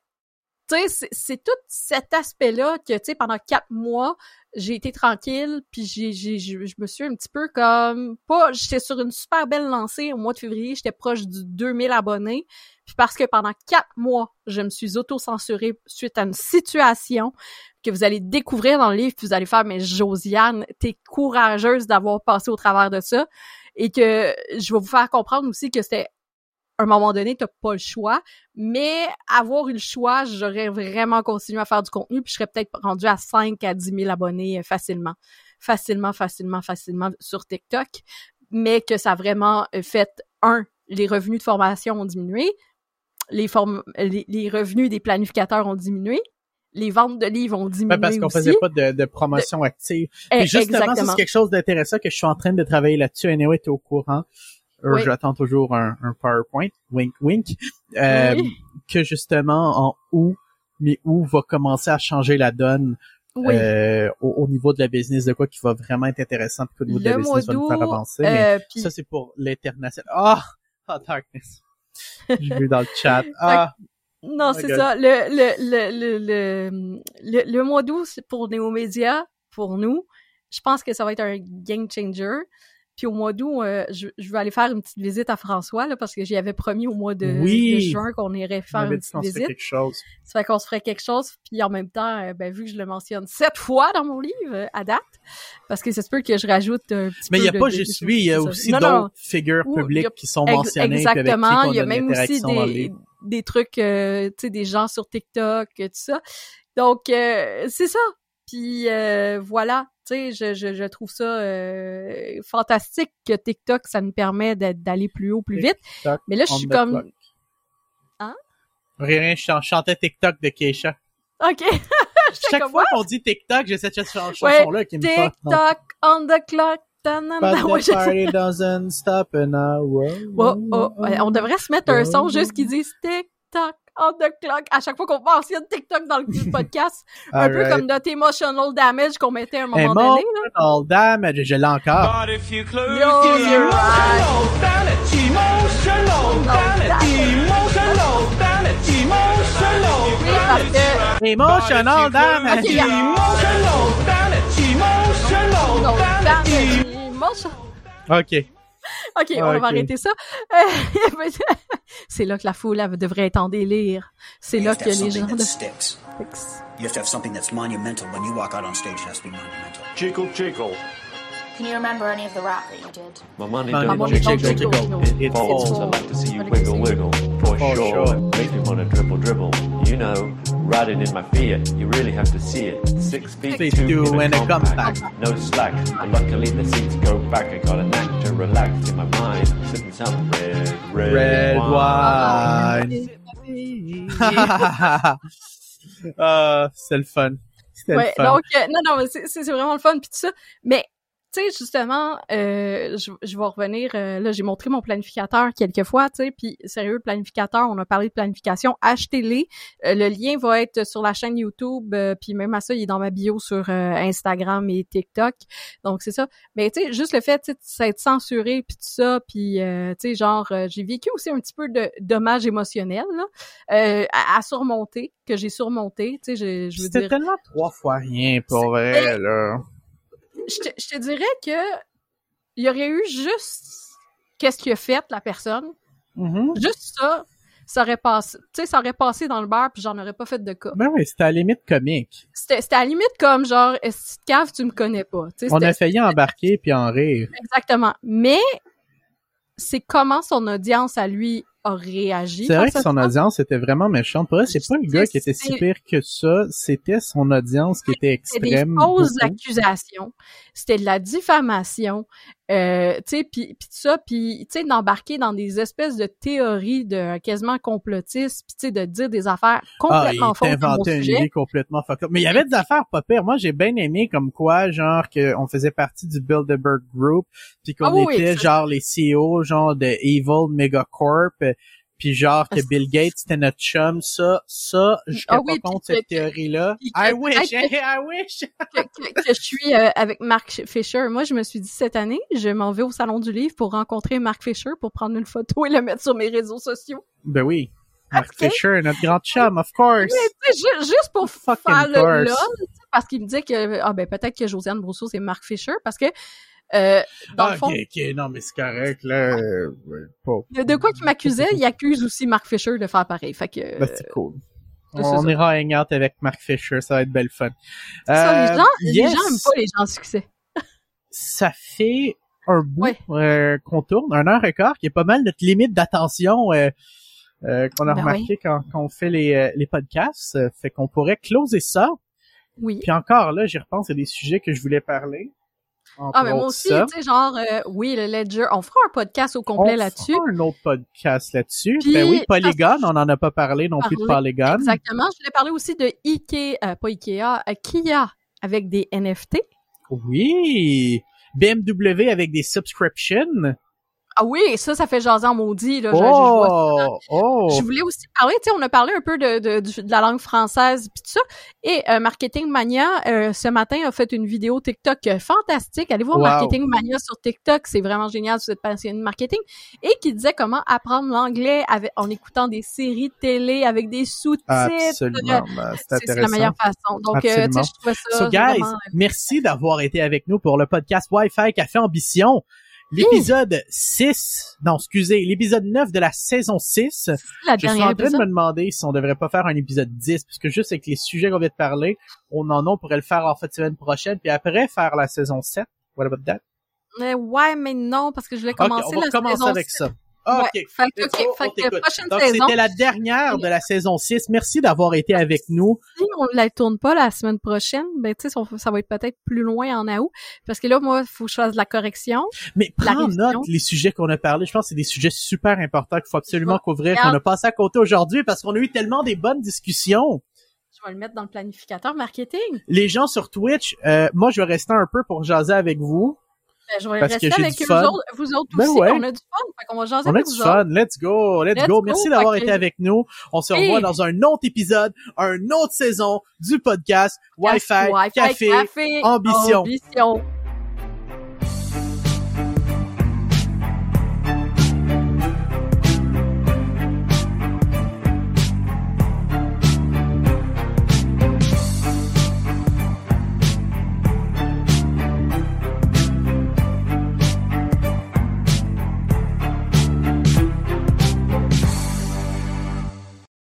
tu sais, c'est- tout cet aspect-là que, tu sais, pendant quatre mois, j'ai été tranquille, puis j'ai, j'ai, je me suis un petit peu comme, pas, j'étais sur une super belle lancée au mois de février, j'étais proche du 2000 abonnés, puis parce que pendant quatre mois, je me suis auto-censurée suite à une situation que vous allez découvrir dans le livre, puis vous allez faire, mais Josiane, t'es courageuse d'avoir passé au travers de ça, et que je vais vous faire comprendre aussi que c'était à un moment donné, t'as pas le choix. Mais avoir eu le choix, j'aurais vraiment continué à faire du contenu, puis je serais peut-être rendu à 5 à 10 000 abonnés facilement. Facilement, facilement, facilement sur TikTok. Mais que ça a vraiment euh, fait, un, les revenus de formation ont diminué, les, form les, les revenus des planificateurs ont diminué, les ventes de livres ont diminué Ouais, parce qu'on faisait pas de, de promotion active. Eh, Puis justement, c'est quelque chose d'intéressant que je suis en train de travailler là-dessus. Anyway, t'es au courant. Oui. J'attends toujours un, un PowerPoint, wink wink, euh, Oui. que justement en août, mais où va commencer à changer la donne Oui. euh, au, au niveau de la business, de quoi qui va vraiment être intéressant, puis qu'au niveau de la business va nous faire avancer. mais euh, ça, c'est pour l'international. Ah! Oh, darkness. J'ai vu dans le chat. [LAUGHS] Ah! Non, Oh c'est ça. Le, le, le, le, le, le, mois d'août, c'est pour Néo-Média, pour nous. Je pense que ça va être un game changer. Puis au mois d'août, euh, je, je vais aller faire une petite visite à François, là, parce que j'y avais promis au mois de, Oui. de juin qu'on irait faire une petite visite. quelque chose. Ça fait qu'on se ferait quelque chose. Puis en même temps, euh, ben, vu que je le mentionne sept fois dans mon livre, euh, à date, parce que ça se peut que je rajoute un petit Mais il n'y a de- pas juste lui, il y a aussi d'autres figures publiques a- qui sont mentionnées Exactement. Il y a même aussi des, des trucs, euh, tu sais, des gens sur TikTok, tout ça. Donc, euh, c'est ça. Puis euh, voilà, tu sais, je, je, je trouve ça euh, fantastique que TikTok, ça nous permet d'a- d'aller plus haut, plus vite. TikTok Mais là, je suis comme... clock. Hein? Rien, je chan- chantais TikTok de Keisha. OK. [LAUGHS] Chaque fois qu'on dit TikTok, j'ai cette Ouais, chanson-là qui me. TikTok on the clock. But Ouais, the je- party doesn't stop an hour. Oh, oh, on devrait se mettre un son juste qui dise TikTok on the clock à chaque fois qu'on mentionne TikTok dans le [LAUGHS] podcast. un peu comme notre emotional damage qu'on mettait à un moment donné. Emotional damage, je l'ai encore. But if you close Close your your eyes, damage, emotional, damage, emotional, damage, emotional, damage. Yeah. emotional, damage, emotional. OK. Ok, on Ok. va arrêter ça. Euh, [LAUGHS] c'est là que la foule elle, devrait être en délire. C'est là have to que les gens. You have to have something that's monumental. When you walk out on stage, it has to be monumental. Jiggle, jiggle. Can you remember any of the rap that you did? My money don't jiggle, jiggle, jiggle. It It falls. falls. I like to see you wiggle, wiggle. For, sure. me wanna dribble, dribble. You know, riding in my Fiat. You really have to see it. Six feet Feet two two in and a a compact. compact. No slack. And luckily the seats go back. I got a knack to relax in my mind. Sipping some red, red, Red wine. wine. [LAUGHS] Ah, c'est le fun. C'était Ouais, le fun. donc euh, non non, c'est c'est c'est vraiment le fun puis tout ça. Mais tu sais justement, euh, je, je vais revenir. euh, là, j'ai montré mon planificateur quelques fois, tu sais. Puis sérieux, le planificateur, on a parlé de planification. Achetez-les. Euh, le lien va être sur la chaîne YouTube. euh, puis même à ça, il est dans ma bio sur euh, Instagram et TikTok. Donc c'est ça. Mais tu sais, juste le fait, tu sais, censuré puis tout ça, puis euh, tu sais, genre, euh, j'ai vécu aussi un petit peu de dommages émotionnels là, euh, à, à surmonter que j'ai surmonté. Tu sais, je, je veux C'était dire. tellement trois fois rien, pour vrai, là. Je te, je te dirais que il y aurait eu juste qu'est-ce qu'il a fait la personne, Mhm. juste ça, ça aurait passé, tu sais, ça aurait passé dans le bar puis j'en aurais pas fait de cas. Ben oui, c'était à la limite comique. C'était, à la limite comme genre, cave tu me connais pas, On a failli embarquer puis en rire. exactement. Mais c'est comment son audience à lui a réagi. C'est vrai que son audience était vraiment méchante. Pour c'est pas le gars qui était si pire que ça. C'était son audience qui était C'était des extrême. fausses accusations, c'était de la diffamation, euh, tu sais, puis tout ça, puis tu sais d'embarquer dans des espèces de théories de quasiment complotistes, puis tu sais de dire des affaires Ah, complètement fausses mon t'inventait une vie complètement fucked up. Mais il y avait des affaires pas pires. Moi, j'ai bien aimé comme quoi, genre, qu'on faisait partie du Bilderberg Group, puis qu'on Ah oui, oui, était genre les CEO, genre de Evil Megacorp, puis genre que Bill Gates c'était notre chum. Ça, ça, je Ah pas contre cette que- théorie-là. que I wish, peut-être [LAUGHS] I wish. que, que- que je suis euh, avec Mark Fisher. Moi, je me suis dit cette année, je m'en vais au salon du livre pour rencontrer Mark Fisher pour prendre une photo et le mettre sur mes réseaux sociaux. Ben oui. Mark Ok. Fisher, notre grand chum, of course. Mais, juste pour Fucking faire le lol, parce qu'il me dit que ah ben peut-être que Josiane Brousseau c'est Mark Fisher parce que euh, dans Ah, le fond non, mais c'est correct, là. euh, ouais, pas- de, quoi qu'il m'accusait, il accuse aussi Mark Fisher de faire pareil. Fait que Ben, c'est cool. c'est On ça. ira hang out avec Mark Fisher, ça va être belle fun. ça, les Euh, gens, les yes, gens aiment pas les gens de succès. Ça fait un bout Ouais. euh, qu'on tourne, un heure et quart, qui est pas mal notre limite d'attention euh, euh, qu'on a Ben remarqué quand, quand on fait les, euh, les podcasts. Euh, fait qu'on pourrait closer ça. Oui. Puis encore là, j'y repense, il y a des sujets que je voulais parler. Ah mais moi aussi, tu sais genre euh, oui le Ledger, on fera un podcast au On complet là-dessus. fera un autre podcast là-dessus. Ben oui, Polygon, on en a pas parlé non plus de Polygon. Exactement. Je voulais parler aussi de Ikea, euh, pas Ikea, euh, Kia avec des NFT. Oui. BMW avec des subscriptions. Ah oui, ça, ça fait jaser en maudit, là. Je-. Oh, oh. Je voulais aussi parler, tu sais, on a parlé un peu de, de, la langue française puis tout ça. Et euh, Marketing Mania, euh, ce matin, a fait une vidéo TikTok euh, fantastique. Allez voir Wow. Marketing Mania sur TikTok, c'est vraiment génial si vous êtes passionné de marketing. Et qui disait comment apprendre l'anglais avec, en écoutant des séries télé avec des sous-titres. Absolument. Ben, c'est la meilleure façon. Donc, euh, tu sais, je trouvais ça So guys, vraiment... merci d'avoir été avec nous pour le podcast Wi-Fi Café Ambition. L'épisode 6, non, excusez, l'épisode 9 de la saison 6. la Je suis en train de me demander si on devrait pas faire un épisode 10, puisque juste avec les sujets qu'on vient de parler, on en a, on pourrait le faire en fait semaine prochaine, puis après faire la saison 7. What about that? Euh, ouais, mais non, parce que je voulais commencer on va la commencer saison avec ça. OK. Ouais, fait que, ok, go, fait on que t'écoute. prochaine Donc, saison, c'était la dernière de la saison 6. Merci d'avoir été avec nous. si on la tourne pas la semaine prochaine, ben tu sais, ça, va être peut-être plus loin en août, parce que là, moi, il faut que je fasse de la correction. Mais prends note les sujets qu'on a parlé. Je pense que c'est des sujets super importants qu'il faut absolument couvrir, qu'on a passé à côté aujourd'hui parce qu'on a eu tellement des bonnes discussions. Je vais le mettre dans le planificateur marketing. Les gens sur Twitch, euh, moi, je vais rester un peu pour jaser avec vous. Ben, je vais Parce rester avec eux fun. autres, vous autres Ben aussi. ouais. On a du fun. Fait qu'on va jaser On a du vous fun. autres. Let's go. Let's, Let's go. go. Merci d'avoir que- été avec nous. On se revoit Hey. dans un autre épisode, un autre saison du podcast Wi-Fi, Wi-Fi, Café, café, Ambition. ambition.